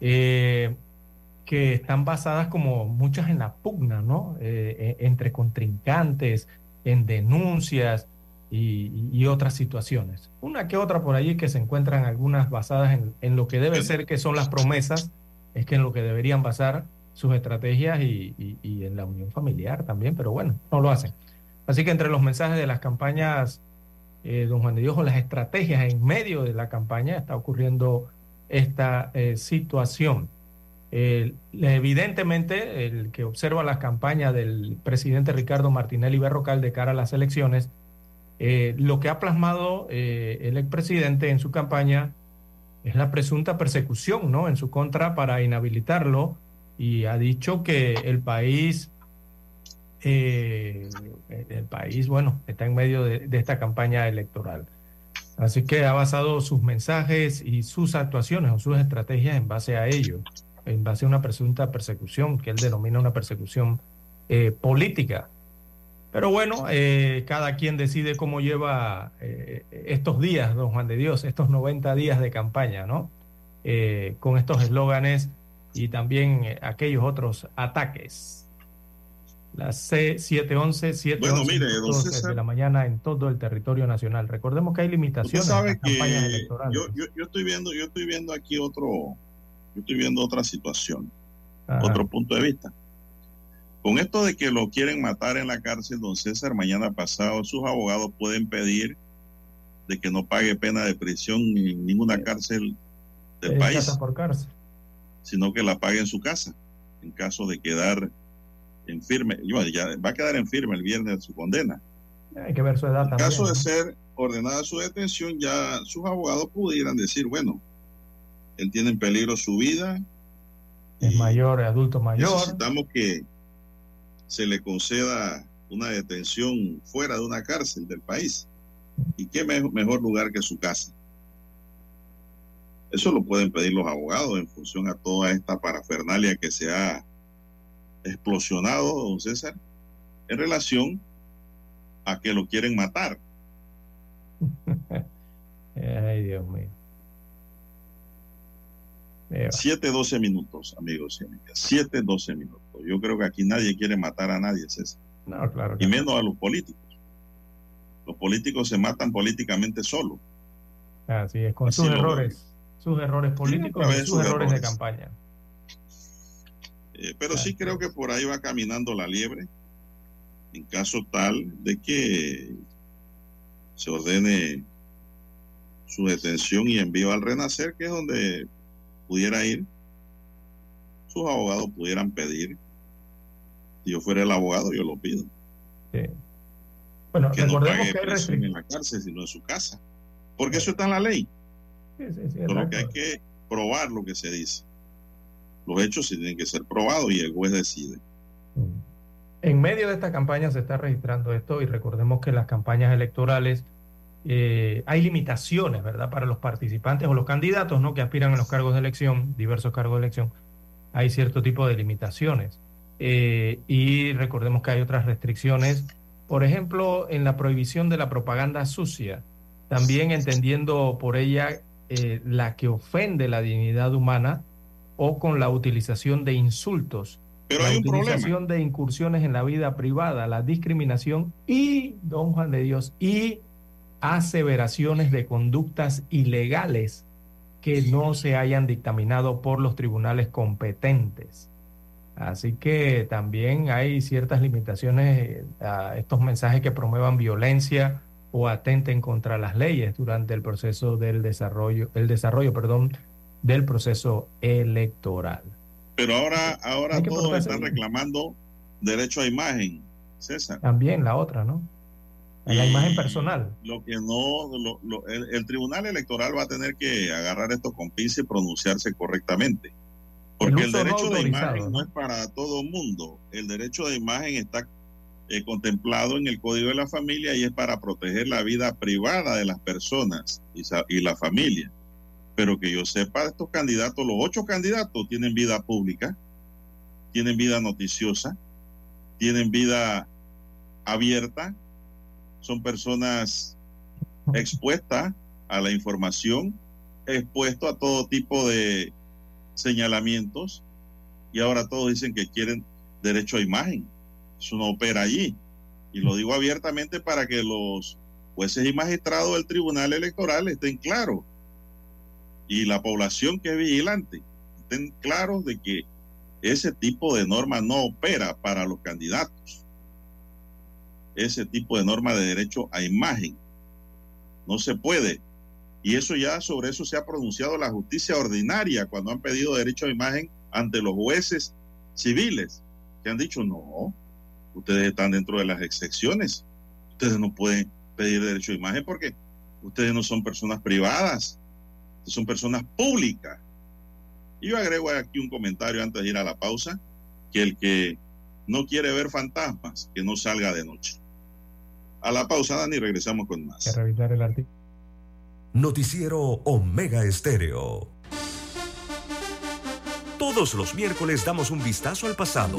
[SPEAKER 1] eh, que están basadas como muchas en la pugna, ¿no? Eh, e- entre contrincantes, en denuncias y, y otras situaciones. Una que otra por allí que se encuentran algunas basadas en, en lo que debe ser que son las promesas, es que en lo que deberían basar sus estrategias y, y- y en la unión familiar también, pero bueno, no lo hacen. Así que entre los mensajes de las campañas, eh, don Juan de Dios, o las estrategias en medio de la campaña está ocurriendo esta eh, situación. Evidentemente, el que observa las campañas del presidente Ricardo Martinelli Berrocal de cara a las elecciones, eh, lo que ha plasmado el expresidente en su campaña es la presunta persecución, ¿no? En su contra para inhabilitarlo y ha dicho que el país, eh, el país, bueno, está en medio de, esta campaña electoral. Así que ha basado sus mensajes y sus actuaciones o sus estrategias en base a ello, en base a una presunta persecución que él denomina una persecución eh, política. Pero bueno, eh, cada quien decide cómo lleva eh, estos días, don Juan de Dios, estos 90 días de campaña, ¿no? Con estos eslóganes y también aquellos otros ataques. Las C711, 7
[SPEAKER 3] Bueno, mire,
[SPEAKER 1] de la mañana en todo el territorio nacional. Recordemos que hay limitaciones en las campañas
[SPEAKER 3] que
[SPEAKER 1] electorales.
[SPEAKER 3] yo, yo, yo estoy viendo, yo estoy viendo aquí otro, yo estoy viendo otra situación,
[SPEAKER 1] Ajá.
[SPEAKER 3] otro punto de vista. Con esto de que lo quieren matar en la cárcel, don César, mañana pasado sus abogados pueden pedir de que no pague pena de prisión en ninguna cárcel del
[SPEAKER 1] Eh,
[SPEAKER 3] país,
[SPEAKER 1] por cárcel.
[SPEAKER 3] sino que la pague en su casa, en caso de quedar en firme. Bueno, ya va a quedar en firme el viernes de su condena.
[SPEAKER 1] Hay que ver su edad
[SPEAKER 3] En
[SPEAKER 1] también.
[SPEAKER 3] caso de ser ordenada su detención, ya sus abogados pudieran decir, bueno, él tiene en peligro su vida
[SPEAKER 1] Es mayor, es adulto mayor.
[SPEAKER 3] Necesitamos que se le conceda una detención fuera de una cárcel del país. ¿Y qué me- mejor lugar que su casa? Eso lo pueden pedir los abogados en función a toda esta parafernalia que se ha explosionado, don César, en relación a que lo quieren matar.
[SPEAKER 1] Ay, Dios mío. Eh,
[SPEAKER 3] 7, 12 minutos, amigos y amigas. 7, 12 minutos. Yo creo que aquí nadie quiere matar a nadie, César.
[SPEAKER 1] No, claro.
[SPEAKER 3] Y
[SPEAKER 1] no.
[SPEAKER 3] menos a los políticos. Los políticos se matan políticamente solos.
[SPEAKER 1] Así es, con
[SPEAKER 3] Así
[SPEAKER 1] sus errores, sus errores políticos y sus
[SPEAKER 3] sus
[SPEAKER 1] errores de campaña.
[SPEAKER 3] Eh, pero sí creo que por ahí va caminando la liebre, en caso tal de que se ordene su detención y envío al renacer, que es donde pudiera ir, sus abogados pudieran pedir. Si yo fuera el abogado, yo lo pido.
[SPEAKER 1] Sí. Bueno,
[SPEAKER 3] Que no
[SPEAKER 1] recordemos
[SPEAKER 3] pague
[SPEAKER 1] que hay
[SPEAKER 3] prisión en
[SPEAKER 1] restricciones.
[SPEAKER 3] la cárcel, sino en su casa. Porque eso está en la ley.
[SPEAKER 1] Sí,
[SPEAKER 3] Solo que hay que probar lo que se dice. Los hechos tienen que ser probados y el juez decide.
[SPEAKER 1] En medio de esta campaña se está registrando esto y recordemos que las campañas electorales eh, hay limitaciones, ¿verdad? Para los participantes o los candidatos, ¿no? Que aspiran a los cargos de elección, diversos cargos de elección, hay cierto tipo de limitaciones. Eh, y recordemos que hay otras restricciones, por ejemplo, en la prohibición de la propaganda sucia, también entendiendo por ella eh, la que ofende la dignidad humana o con la utilización de insultos
[SPEAKER 3] Pero
[SPEAKER 1] la
[SPEAKER 3] hay un problema.
[SPEAKER 1] utilización de incursiones en la vida privada, la discriminación y, don Juan de Dios, y aseveraciones de conductas ilegales que no se hayan dictaminado por los tribunales competentes. Así que también hay ciertas limitaciones eh, a estos mensajes que promuevan violencia o atenten contra las leyes durante el proceso del desarrollo, el desarrollo, perdón, del proceso electoral.
[SPEAKER 3] Pero ahora, ahora todos están reclamando derecho a imagen, César.
[SPEAKER 1] También la otra, ¿no? A la
[SPEAKER 3] Y
[SPEAKER 1] imagen personal.
[SPEAKER 3] Lo que no, lo- lo- el, el Tribunal Electoral va a tener que agarrar esto con pinza y pronunciarse correctamente. Porque el,
[SPEAKER 1] no
[SPEAKER 3] derecho de imagen no es para todo el mundo. El derecho de imagen está eh, contemplado en el Código de la Familia y es para proteger la vida privada de las personas y la familia. Pero que yo sepa, estos candidatos, los ocho candidatos tienen vida pública, tienen vida noticiosa, tienen vida abierta, son personas expuestas a la información, expuestos a todo tipo de señalamientos y ahora todos dicen que quieren derecho a imagen. Eso no opera allí. Y lo digo abiertamente para que los jueces y magistrados del Tribunal Electoral estén claros y la población que es vigilante estén claros de que ese tipo de norma no opera para los candidatos. Ese tipo de norma de derecho a imagen no se puede. Y eso ya sobre eso se ha pronunciado la justicia ordinaria cuando han pedido derecho a imagen ante los jueces civiles, que han dicho, no, ustedes están dentro de las excepciones. Ustedes no pueden pedir derecho a imagen porque ustedes no son personas privadas, son personas públicas. Y yo agrego aquí un comentario antes de ir a la pausa, que el que no quiere ver fantasmas, que no salga de noche. A la pausa, Dani, regresamos con más.
[SPEAKER 1] Revisar el artículo.
[SPEAKER 11] Noticiero Omega Estéreo. Todos los miércoles damos un vistazo al pasado.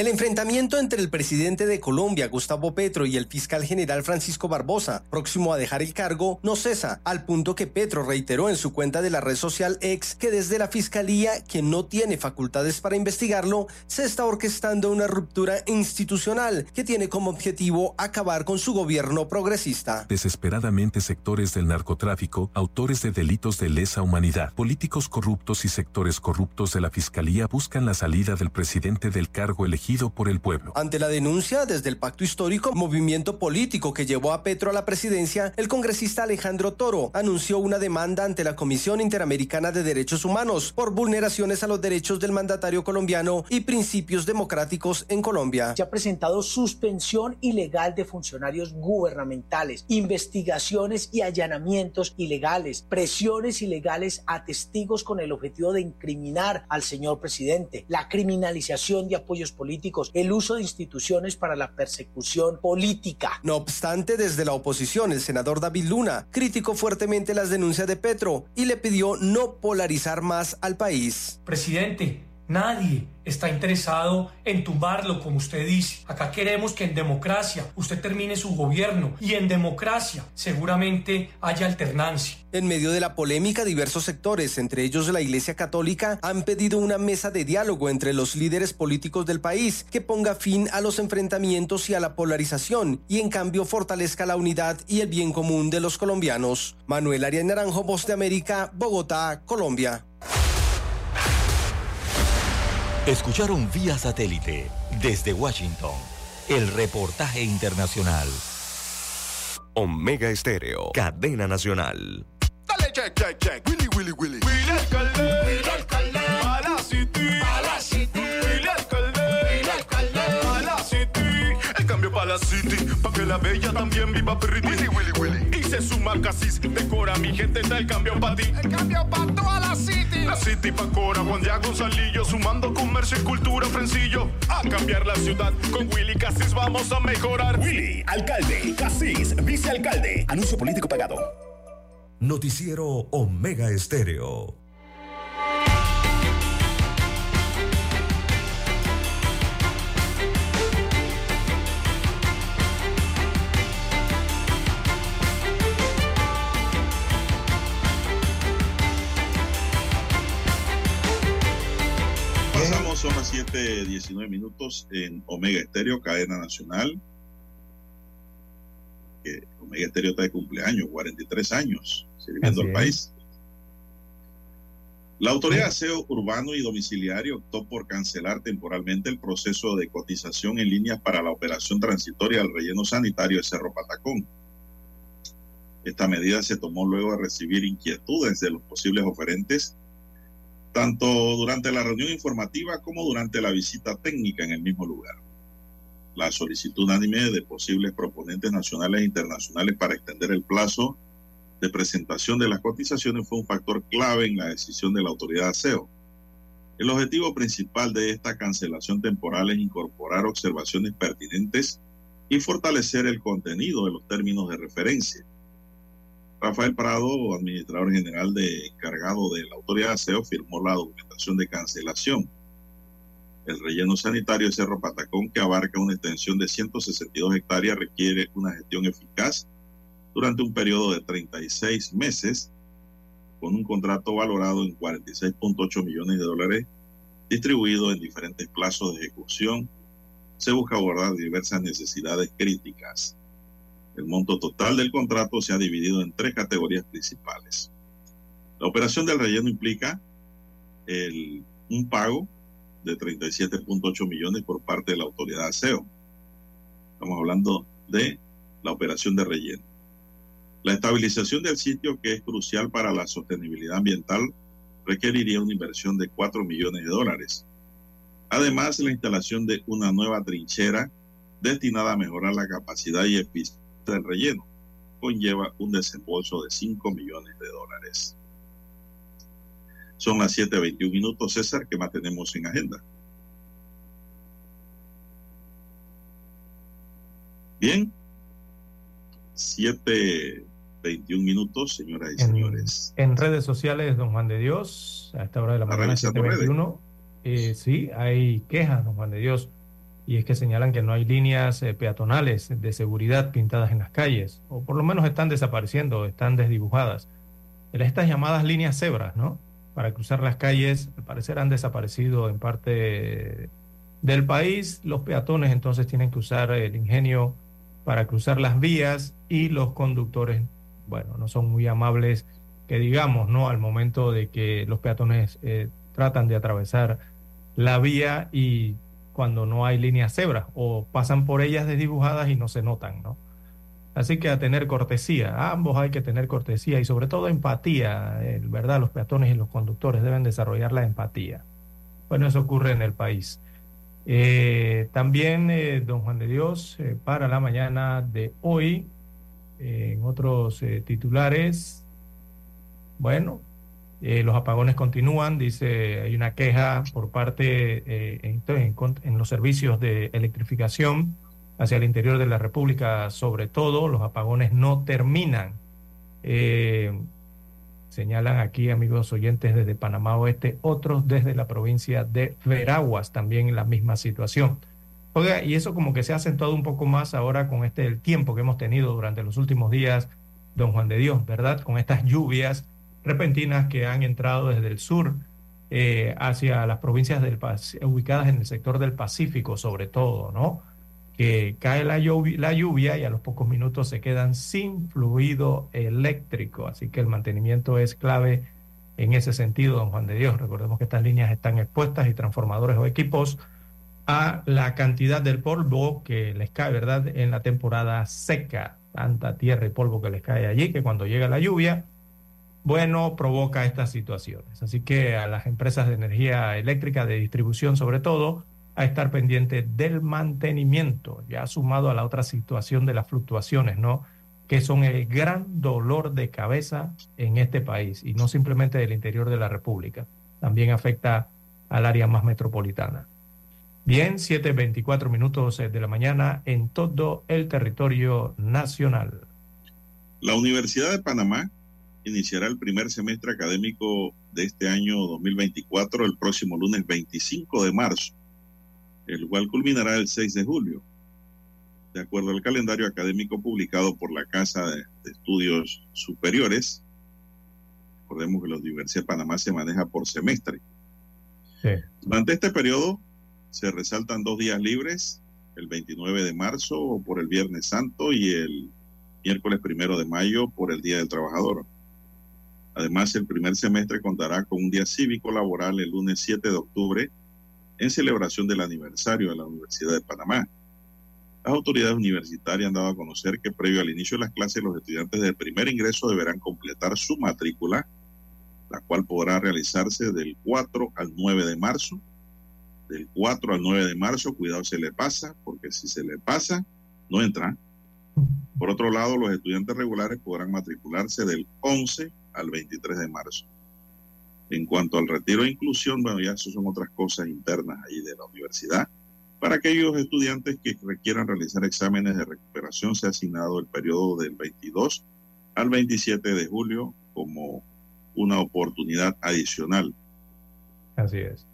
[SPEAKER 30] El enfrentamiento entre el presidente de Colombia, Gustavo Petro, y el fiscal general Francisco Barbosa, próximo a dejar el cargo, no cesa, al punto que Petro reiteró en su cuenta de la red social X que desde la fiscalía, que no tiene facultades para investigarlo, se está orquestando una ruptura institucional que tiene como objetivo acabar con su gobierno progresista.
[SPEAKER 31] Desesperadamente sectores del narcotráfico, autores de delitos de lesa humanidad, políticos corruptos y sectores corruptos de la fiscalía buscan la salida del presidente del cargo elegido por el pueblo.
[SPEAKER 30] Ante la denuncia desde el pacto histórico, movimiento político que llevó a Petro a la presidencia, el congresista Alejandro Toro anunció una demanda ante la Comisión Interamericana de Derechos Humanos por vulneraciones a los derechos del mandatario colombiano y principios democráticos en Colombia.
[SPEAKER 32] Se ha presentado suspensión ilegal de funcionarios gubernamentales, investigaciones y allanamientos ilegales, presiones ilegales a testigos con el objetivo de incriminar al señor presidente, la criminalización de apoyos políticos, el uso de instituciones para la persecución política.
[SPEAKER 30] No obstante, desde la oposición, el senador David Luna criticó fuertemente las denuncias de Petro y le pidió no polarizar más al país.
[SPEAKER 33] Presidente, nadie está interesado en tumbarlo, como usted dice. Acá queremos que en democracia usted termine su gobierno y en democracia seguramente haya alternancia.
[SPEAKER 30] En medio de la polémica, diversos sectores, entre ellos la Iglesia Católica, han pedido una mesa de diálogo entre los líderes políticos del país que ponga fin a los enfrentamientos y a la polarización y en cambio fortalezca la unidad y el bien común de los colombianos. Manuel Arias Naranjo, Voz de América, Bogotá, Colombia.
[SPEAKER 2] Escucharon vía satélite desde Washington el reportaje internacional.
[SPEAKER 11] Omega Estéreo, cadena nacional.
[SPEAKER 14] Dale check, check, check. Willy, Willy, Willy. Willy alcalde. Willy alcalde. A la city. A la city. Willy alcalde. Willy alcalde. A la city. El cambio para la city. Pa' que la bella también viva pretty. Willy, Willy, Willy. Y se suma casis. Decora mi gente. Está el cambio para ti. El cambio para toda la city. La city pa' Cora. Juan Diego Gonzalillo. Sumando comercio y cultura. Frencillo. A cambiar la ciudad. Con Willy Casis vamos a mejorar.
[SPEAKER 15] Willy, alcalde, Casís, vicealcalde. Anuncio político pagado.
[SPEAKER 11] Noticiero Omega Estéreo.
[SPEAKER 3] Son las 7:19 minutos en Omega Estéreo, cadena nacional. Omega Estéreo está de cumpleaños, 43 años, sirviendo
[SPEAKER 1] Así
[SPEAKER 3] al
[SPEAKER 1] es.
[SPEAKER 3] país. La Autoridad de Aseo Urbano y Domiciliario optó por cancelar temporalmente el proceso de cotización en línea para la operación transitoria del relleno sanitario de Cerro Patacón. Esta medida se tomó luego de recibir inquietudes de los posibles oferentes, tanto durante la reunión informativa como durante la visita técnica en el mismo lugar. La solicitud unánime de posibles proponentes nacionales e internacionales para extender el plazo de presentación de las cotizaciones fue un factor clave en la decisión de la autoridad de aseo. El objetivo principal de esta cancelación temporal es incorporar observaciones pertinentes y fortalecer el contenido de los términos de referencia. Rafael Prado, administrador general de encargado de la autoridad de aseo, firmó la documentación de cancelación. El relleno sanitario de Cerro Patacón, que abarca una extensión de 162 hectáreas, requiere una gestión eficaz durante un periodo de 36 meses, con un contrato valorado en 46.8 millones de dólares, distribuido en diferentes plazos de ejecución. Se busca abordar diversas necesidades críticas. El monto total del contrato se ha dividido en tres categorías principales. La operación del relleno implica un pago de 37.8 millones por parte de la autoridad aseo. Estamos hablando de la operación de relleno. La estabilización del sitio, que es crucial para la sostenibilidad ambiental, requeriría una inversión de 4 millones de dólares. Además, la instalación de una nueva trinchera destinada a mejorar la capacidad y eficiencia del relleno conlleva un desembolso de 5 millones de dólares. Son las 7.21 minutos, César, ¿qué más tenemos en agenda? Bien, 7.21 minutos, señoras y
[SPEAKER 1] En,
[SPEAKER 3] señores.
[SPEAKER 1] en redes sociales, don Juan de Dios, a esta hora de la
[SPEAKER 3] ¿Está
[SPEAKER 1] mañana,
[SPEAKER 3] revisando
[SPEAKER 1] 721. Eh, sí, hay quejas, don Juan de Dios, y es que señalan que no hay líneas eh, peatonales de seguridad pintadas en las calles, o por lo menos están desapareciendo, están desdibujadas. Estas llamadas líneas cebras, ¿no? Para cruzar las calles, al parecer han desaparecido en parte del país. Los peatones entonces tienen que usar el ingenio para cruzar las vías y los conductores, bueno, no son muy amables, que digamos, ¿no? Al momento de que los peatones eh, tratan de atravesar la vía y cuando no hay líneas cebras o pasan por ellas desdibujadas y no se notan, ¿no? Así que a tener cortesía, ambos hay que tener cortesía y sobre todo empatía, eh, ¿verdad? Los peatones y los conductores deben desarrollar la empatía. Bueno, eso ocurre en el país. Eh, también, eh, don Juan de Dios, para la mañana de hoy, en otros titulares, bueno, los apagones continúan, dice, hay una queja por parte en, en los servicios de electrificación hacia el interior de la República, sobre todo, los apagones no terminan. Eh, señalan aquí, amigos oyentes, desde Panamá Oeste, otros desde la provincia de Veraguas, también en la misma situación. Oiga, y eso como que se ha acentuado un poco más ahora con este el tiempo que hemos tenido durante los últimos días, don Juan de Dios, ¿verdad? Con estas lluvias repentinas que han entrado desde el sur eh, hacia las provincias del, ubicadas en el sector del Pacífico, sobre todo, ¿no? que cae la lluvia, la lluvia y a los pocos minutos se quedan sin fluido eléctrico. Así que el mantenimiento es clave en ese sentido, don Juan de Dios. Recordemos que estas líneas están expuestas y transformadores o equipos a la cantidad del polvo que les cae, ¿verdad? En la temporada seca, tanta tierra y polvo que les cae allí, que cuando llega la lluvia, bueno, provoca estas situaciones. Así que a las empresas de energía eléctrica, de distribución sobre todo, a estar pendiente del mantenimiento, ya sumado a la otra situación de las fluctuaciones, ¿no? Que son el gran dolor de cabeza en este país y no simplemente del interior de la República, también afecta al área más metropolitana. Bien, 7.24 minutos de la mañana en todo el territorio nacional.
[SPEAKER 3] La Universidad de Panamá iniciará el primer semestre académico de este año 2024 el próximo lunes 25 de marzo el cual culminará el 6 de julio. De acuerdo al calendario académico publicado por la Casa de, Estudios Superiores, recordemos que la Universidad de Panamá se maneja por semestre. Durante este periodo se resaltan dos días libres, el 29 de marzo por el Viernes Santo y el miércoles primero de mayo por el Día del Trabajador. Además, el primer semestre contará con un día cívico laboral el lunes 7 de octubre en celebración del aniversario de la Universidad de Panamá. Las autoridades universitarias han dado a conocer que previo al inicio de las clases los estudiantes del primer ingreso deberán completar su matrícula, la cual podrá realizarse del 4 al 9 de marzo. Del 4 al 9 de marzo, cuidado se le pasa, porque si se le pasa, no entra. Por otro lado, los estudiantes regulares podrán matricularse del 11 al 23 de marzo. En cuanto al retiro e inclusión, bueno, ya eso son otras cosas internas ahí de la universidad. Para aquellos estudiantes que requieran realizar exámenes de recuperación, se ha asignado el periodo del 22 al 27 de julio como una oportunidad adicional.
[SPEAKER 1] Así es.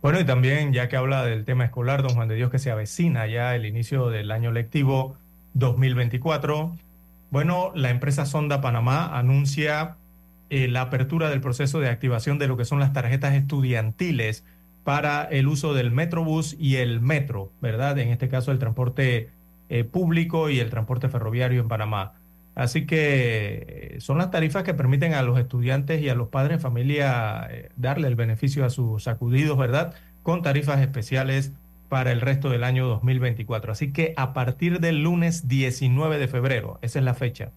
[SPEAKER 1] Bueno, y también, ya que habla del tema escolar, don Juan de Dios, que se avecina ya el inicio del año lectivo 2024. Bueno, la empresa Sonda Panamá anuncia eh, la apertura del proceso de activación de lo que son las tarjetas estudiantiles para el uso del Metrobús y el metro, ¿verdad? En este caso el transporte eh, público y el transporte ferroviario en Panamá. Así que eh, son las tarifas que permiten a los estudiantes y a los padres de familia darle el beneficio a sus acudidos, ¿verdad? Con tarifas especiales para el resto del año 2024. Así que a partir del lunes 19 de febrero, esa es la fecha,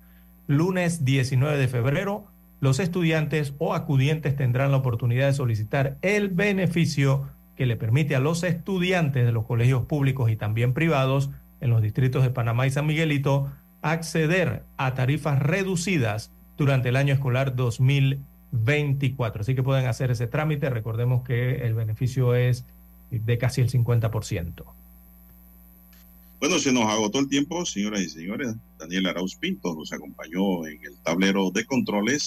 [SPEAKER 1] lunes 19 de febrero, los estudiantes o acudientes tendrán la oportunidad de solicitar el beneficio que le permite a los estudiantes de los colegios públicos y también privados en los distritos de Panamá y San Miguelito acceder a tarifas reducidas durante el año escolar 2024. Así que pueden hacer ese trámite. Recordemos que el beneficio es de casi el 50%.
[SPEAKER 3] Bueno, se nos agotó el tiempo, señoras y señores. Daniel Arauz Pinto nos acompañó en el tablero de controles